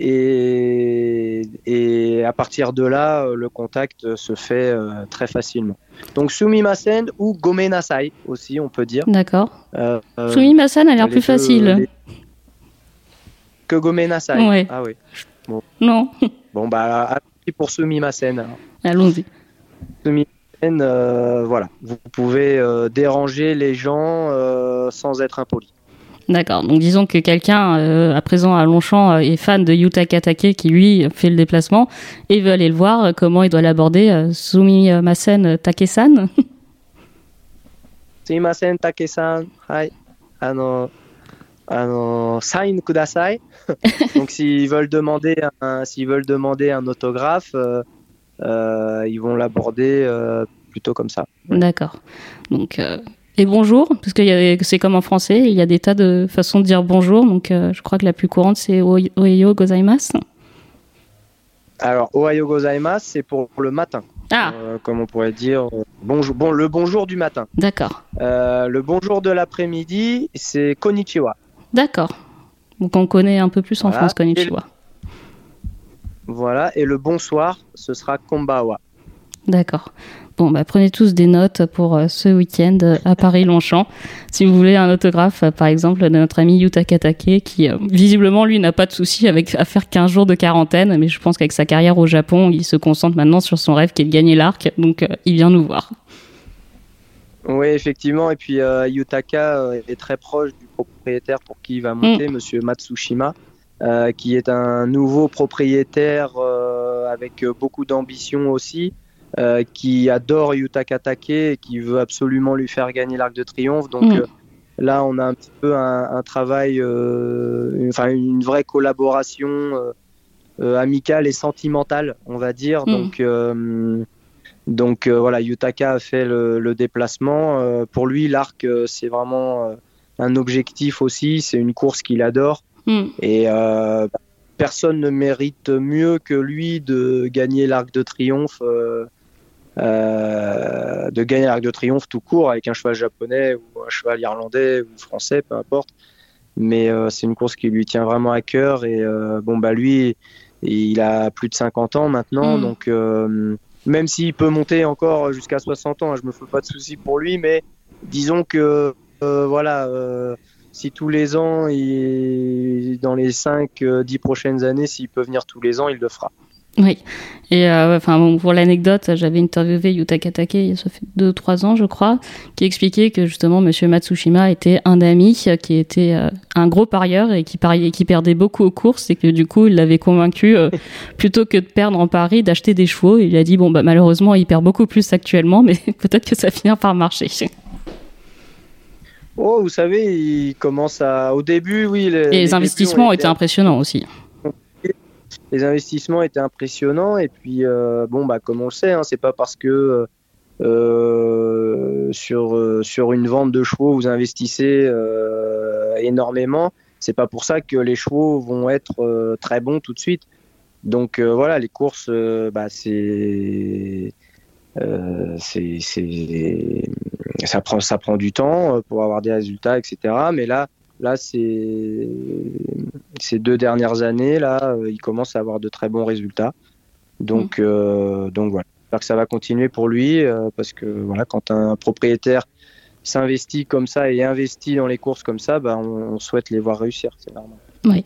Speaker 2: Et, et, à partir de là, le contact se fait très facilement. Donc sumimasen ou gomenasai aussi, on peut dire.
Speaker 1: D'accord. Euh, sumimasen a l'air plus facile.
Speaker 2: Que gomenasai.
Speaker 1: Ah oui. Non.
Speaker 2: Bon bah pour sumimasen.
Speaker 1: Allons-y.
Speaker 2: Sumimasen, euh, voilà. Vous pouvez euh, déranger les gens sans être impoli.
Speaker 1: D'accord. Donc disons que quelqu'un euh, à présent à Longchamp euh, est fan de Yuta Katake qui lui fait le déplacement et veut aller le voir. Euh, comment il doit l'aborder Sumi Masen Takesan?
Speaker 2: Sumimasen Takesan. Hai. Ano, ano, sign kudasai. Donc s'ils veulent demander un, s'ils veulent demander un autographe, ils vont l'aborder plutôt comme ça.
Speaker 1: D'accord. Donc et bonjour, parce que c'est comme en français, il y a des tas de façons de dire bonjour. Donc, euh, je crois que la plus courante, c'est Ohayo gozaimasu.
Speaker 2: Alors, Ohayo gozaimasu, c'est pour le matin.
Speaker 1: Ah.
Speaker 2: Euh, comme on pourrait dire, bonjour, bon, le bonjour du matin.
Speaker 1: D'accord.
Speaker 2: Euh, le bonjour de l'après-midi, c'est konnichiwa.
Speaker 1: D'accord. Donc, on connaît un peu plus en France konnichiwa.
Speaker 2: Voilà, et le bonsoir, ce sera konbawa.
Speaker 1: D'accord. Bon, bah, prenez tous des notes pour euh, ce week-end euh, à Paris-Longchamp. Si vous voulez un autographe, euh, par exemple, de notre ami Yuta Katake, qui visiblement, lui, n'a pas de souci avec à faire 15 jours de quarantaine, mais je pense qu'avec sa carrière au Japon, il se concentre maintenant sur son rêve qui est de gagner l'arc, donc il vient nous voir.
Speaker 2: Oui, effectivement. Et puis Yutaka est très proche du propriétaire pour qui il va monter, mm. Monsieur Matsushima, qui est un nouveau propriétaire avec beaucoup d'ambition aussi. Euh, qui adore Yutaka Take et qui veut absolument lui faire gagner l'Arc de Triomphe. Donc mm. euh, là, on a un petit peu un, travail, euh, une, enfin une vraie collaboration amicale et sentimentale, on va dire. Mm. Donc donc voilà, Yutaka a fait le, déplacement. pour lui, l'arc, c'est vraiment un objectif aussi. C'est une course qu'il adore. Mm. Et personne ne mérite mieux que lui de gagner l'Arc de Triomphe. Euh, de gagner l'Arc de Triomphe tout court avec un cheval japonais ou un cheval irlandais ou français, peu importe. Mais euh, c'est une course qui lui tient vraiment à cœur et euh, bon bah lui, il a plus de 50 ans maintenant, mm. donc même s'il peut monter encore jusqu'à 60 ans, hein, je me fais pas de soucis pour lui, mais disons que voilà, si tous les ans, il, dans les 5-10 prochaines années, s'il peut venir tous les ans, il le fera.
Speaker 1: Oui. Et euh, enfin, pour l'anecdote, j'avais interviewé Yuta Katake, ça fait 2-3 ans, je crois, qui expliquait que justement, Monsieur Matsushima était un ami qui était euh, un gros parieur et qui, pariait, qui perdait beaucoup aux courses et que du coup, il l'avait convaincu, euh, plutôt que de perdre en pari, d'acheter des chevaux. Il a dit, bon, bah, malheureusement, il perd beaucoup plus actuellement, mais peut-être que ça finira par marcher.
Speaker 2: Oh, vous savez, il commence à. Au début, oui.
Speaker 1: Les, et les, investissements étaient impressionnants aussi
Speaker 2: les investissements étaient impressionnants. Et puis, euh, bon, bah, comme on le sait, hein, c'est pas parce que euh, sur, euh, sur une vente de chevaux, vous investissez énormément. C'est pas pour ça que les chevaux vont être très bons tout de suite. Donc voilà, les courses, bah, c'est ça prend ça prend du temps pour avoir des résultats, etc. Mais là, Là, ces, ces deux dernières années, là, euh, il commence à avoir de très bons résultats. Donc, mm. euh, donc voilà. j'espère que ça va continuer pour lui parce que voilà, quand un propriétaire s'investit comme ça et investit dans les courses comme ça, bah, on, souhaite les voir réussir, c'est normal.
Speaker 1: Oui.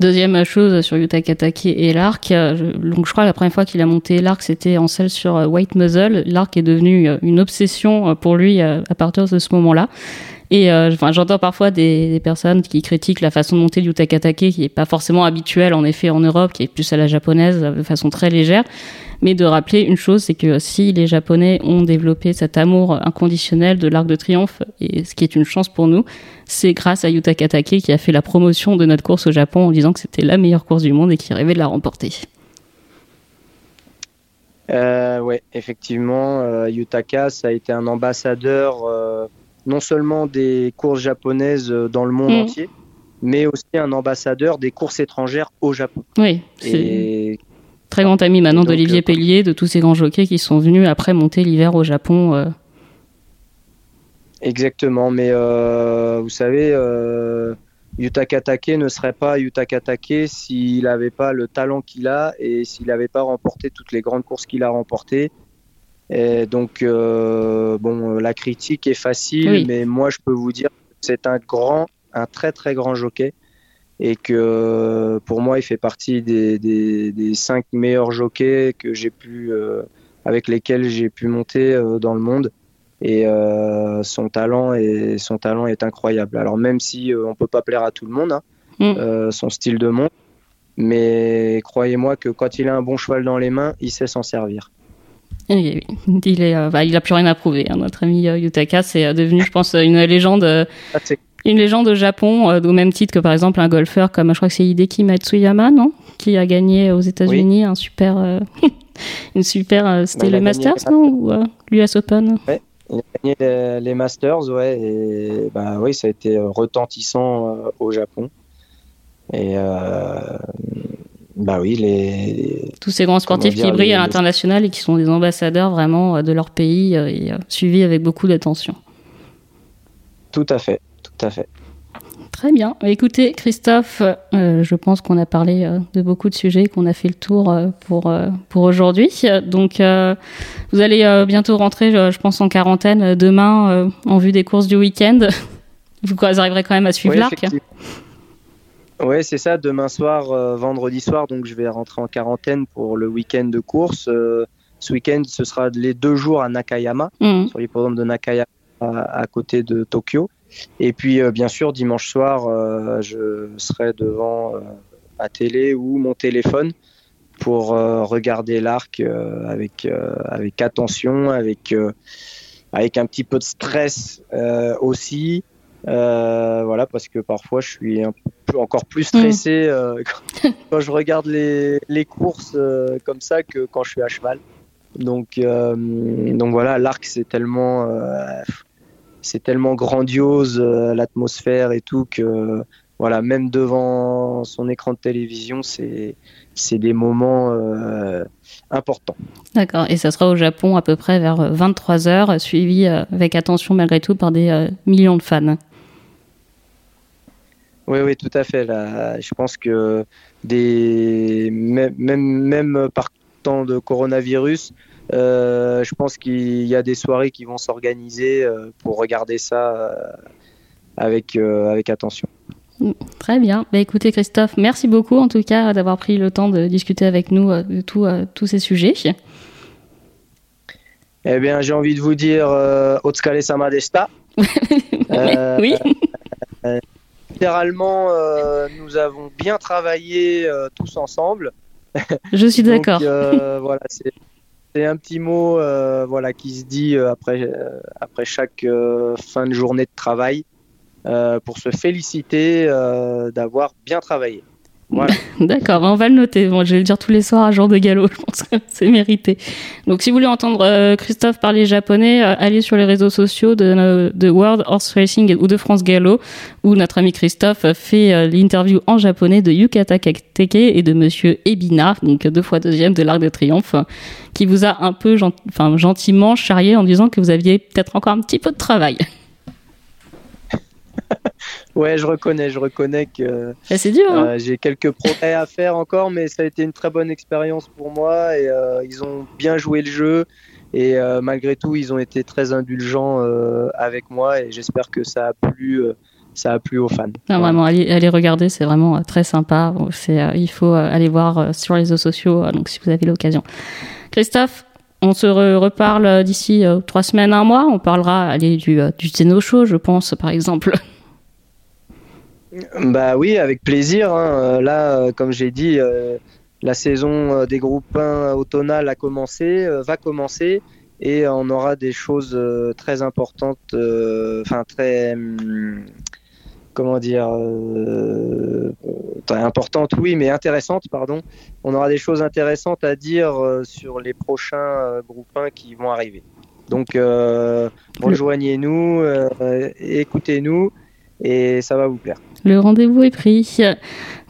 Speaker 1: Deuxième chose sur Yuta Katake et l'arc. Donc, je crois la première fois qu'il a monté l'arc, c'était en selle sur White Muzzle. L'arc est devenu une obsession pour lui à partir de ce moment-là. Et euh, j'entends parfois des, personnes qui critiquent la façon de monter du utakatake, qui est pas forcément habituelle en effet en Europe, qui est plus à la japonaise, de façon très légère. Mais de rappeler une chose, c'est que si les Japonais ont développé cet amour inconditionnel de l'Arc de Triomphe, et ce qui est une chance pour nous, c'est grâce à Yuta Katake qui a fait la promotion de notre course au Japon en disant que c'était la meilleure course du monde et qui rêvait de la remporter.
Speaker 2: Euh, ouais, effectivement, euh, ça a été un ambassadeur euh, non seulement des courses japonaises euh, dans le monde mm. entier, mais aussi un ambassadeur des courses étrangères au Japon.
Speaker 1: Oui, c'est très grand ami maintenant d'Olivier euh, Pellier, de tous ces grands jockeys qui sont venus après monter l'hiver au Japon. Euh.
Speaker 2: Exactement, mais vous savez, Yutaka Take ne serait pas Yutaka Take s'il n'avait pas le talent qu'il a et s'il n'avait pas remporté toutes les grandes courses qu'il a remportées et donc, euh, bon, la critique est facile, mais moi, je peux vous dire que c'est un grand, un très très grand jockey. Et que pour moi, il fait partie des, des, cinq meilleurs jockeys que j'ai pu, euh, avec lesquels j'ai pu monter euh, dans le monde. Et son talent est, son talent est incroyable. Alors même si on peut pas plaire à tout le monde, hein, mm. son style de monte, mais croyez-moi que quand il a un bon cheval dans les mains, il sait s'en servir.
Speaker 1: Il, est, euh, bah, il a plus rien à prouver. Hein. Notre ami euh, Yutaka, c'est euh, devenu, je pense, une légende. Ah, une légende au Japon, au même titre que par exemple un golfeur comme je crois que c'est Hideki Matsuyama, non? Qui a gagné aux États-Unis un super, une super, c'était le Masters, non? Ou l'US Open?
Speaker 2: Ouais, il a gagné les, Masters, ouais, et bah oui, ça a été retentissant au Japon. Et bah oui, les...
Speaker 1: Tous ces grands sportifs qui brillent à l'international et qui sont des ambassadeurs vraiment euh, de leur pays euh, et euh, suivis avec beaucoup d'attention.
Speaker 2: Tout à fait, tout à fait.
Speaker 1: Très bien. Écoutez, Christophe, je pense qu'on a parlé de beaucoup de sujets, qu'on a fait le tour pour, pour aujourd'hui. Donc, vous allez bientôt rentrer, je pense, en quarantaine demain en vue des courses du week-end. Vous arriverez quand même à suivre l'arc
Speaker 2: oui, c'est ça. Demain soir, euh, vendredi soir, donc je vais rentrer en quarantaine pour le week-end de course. Euh, ce week-end, ce sera les deux jours à Nakayama, mmh. sur l'hippodrome de Nakayama, à, côté de Tokyo. Et puis, euh, bien sûr, dimanche soir, je serai devant ma télé ou mon téléphone pour regarder l'arc avec, avec attention, avec, avec un petit peu de stress aussi. Euh, voilà, parce que parfois je suis un peu encore plus stressé mm. euh, quand, je regarde les, les courses euh, comme ça que quand je suis à cheval. Donc, donc voilà, l'arc c'est tellement, c'est tellement grandiose, l'atmosphère et tout que voilà, même devant son écran de télévision, c'est c'est des moments importants.
Speaker 1: D'accord, et ça sera au Japon à peu près vers 23h, suivi avec attention malgré tout par des millions de fans.
Speaker 2: Oui, oui, tout à fait. Là, je pense que des, même, même par temps de coronavirus, euh, je pense qu'il y a des soirées qui vont s'organiser euh, pour regarder ça euh, avec, avec attention.
Speaker 1: Mm, très bien. Bah, écoutez, Christophe, merci beaucoup en tout cas d'avoir pris le temps de discuter avec nous de tous ces sujets.
Speaker 2: Eh bien, j'ai envie de vous dire Otskale Samadesta.
Speaker 1: oui
Speaker 2: littéralement, euh, nous avons bien travaillé euh, tous ensemble.
Speaker 1: Je suis d'accord.
Speaker 2: Euh, voilà, c'est un petit mot voilà, qui se dit après, après chaque fin de journée de travail pour se féliciter d'avoir bien travaillé.
Speaker 1: D'accord, on va le noter. Bon, je vais le dire tous les soirs à jour de galop, je pense que c'est mérité. Donc si vous voulez entendre euh, Christophe parler japonais, euh, allez sur les réseaux sociaux de, de, World Horse Racing ou de France Gallo, où notre ami Christophe fait euh, l'interview en japonais de Yukata Teke et de Monsieur Ebina, donc deux fois deuxième de l'Arc de Triomphe, qui vous a un peu enfin, gentiment charrié en disant que vous aviez peut-être encore un petit peu de travail.
Speaker 2: ouais, je reconnais, je reconnais que
Speaker 1: bah, c'est dur. Hein.
Speaker 2: j'ai quelques progrès à faire encore, mais ça a été une très bonne expérience pour moi et ils ont bien joué le jeu. Et malgré tout, ils ont été très indulgents avec moi et j'espère que ça a plu ça a plu aux fans.
Speaker 1: Vraiment, allez, regarder, c'est vraiment euh, très sympa. C'est, euh, il faut euh, aller voir sur les réseaux sociaux, donc si vous avez l'occasion. Christophe, on se reparle d'ici trois semaines, un mois. On parlera allez, du, du Zeno Show, je pense, par exemple.
Speaker 2: Bah oui, avec plaisir. Hein. Là, comme j'ai dit, la saison des groupes 1 automnale a commencé, va commencer et on aura des choses très importantes, enfin très hum, comment dire, euh, importante, oui, mais intéressante, pardon. On aura des choses intéressantes à dire euh, sur les prochains euh, groupes 1 qui vont arriver. Donc, rejoignez-nous, écoutez-nous, et ça va vous plaire.
Speaker 1: Le rendez-vous est pris.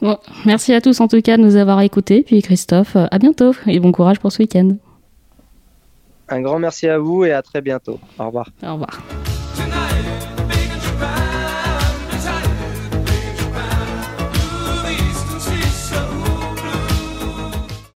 Speaker 1: Bon, merci à tous en tout cas de nous avoir écoutés. Puis Christophe, à bientôt et bon courage pour ce week-end.
Speaker 2: Un grand merci à vous et à très bientôt. Au revoir.
Speaker 1: Au revoir.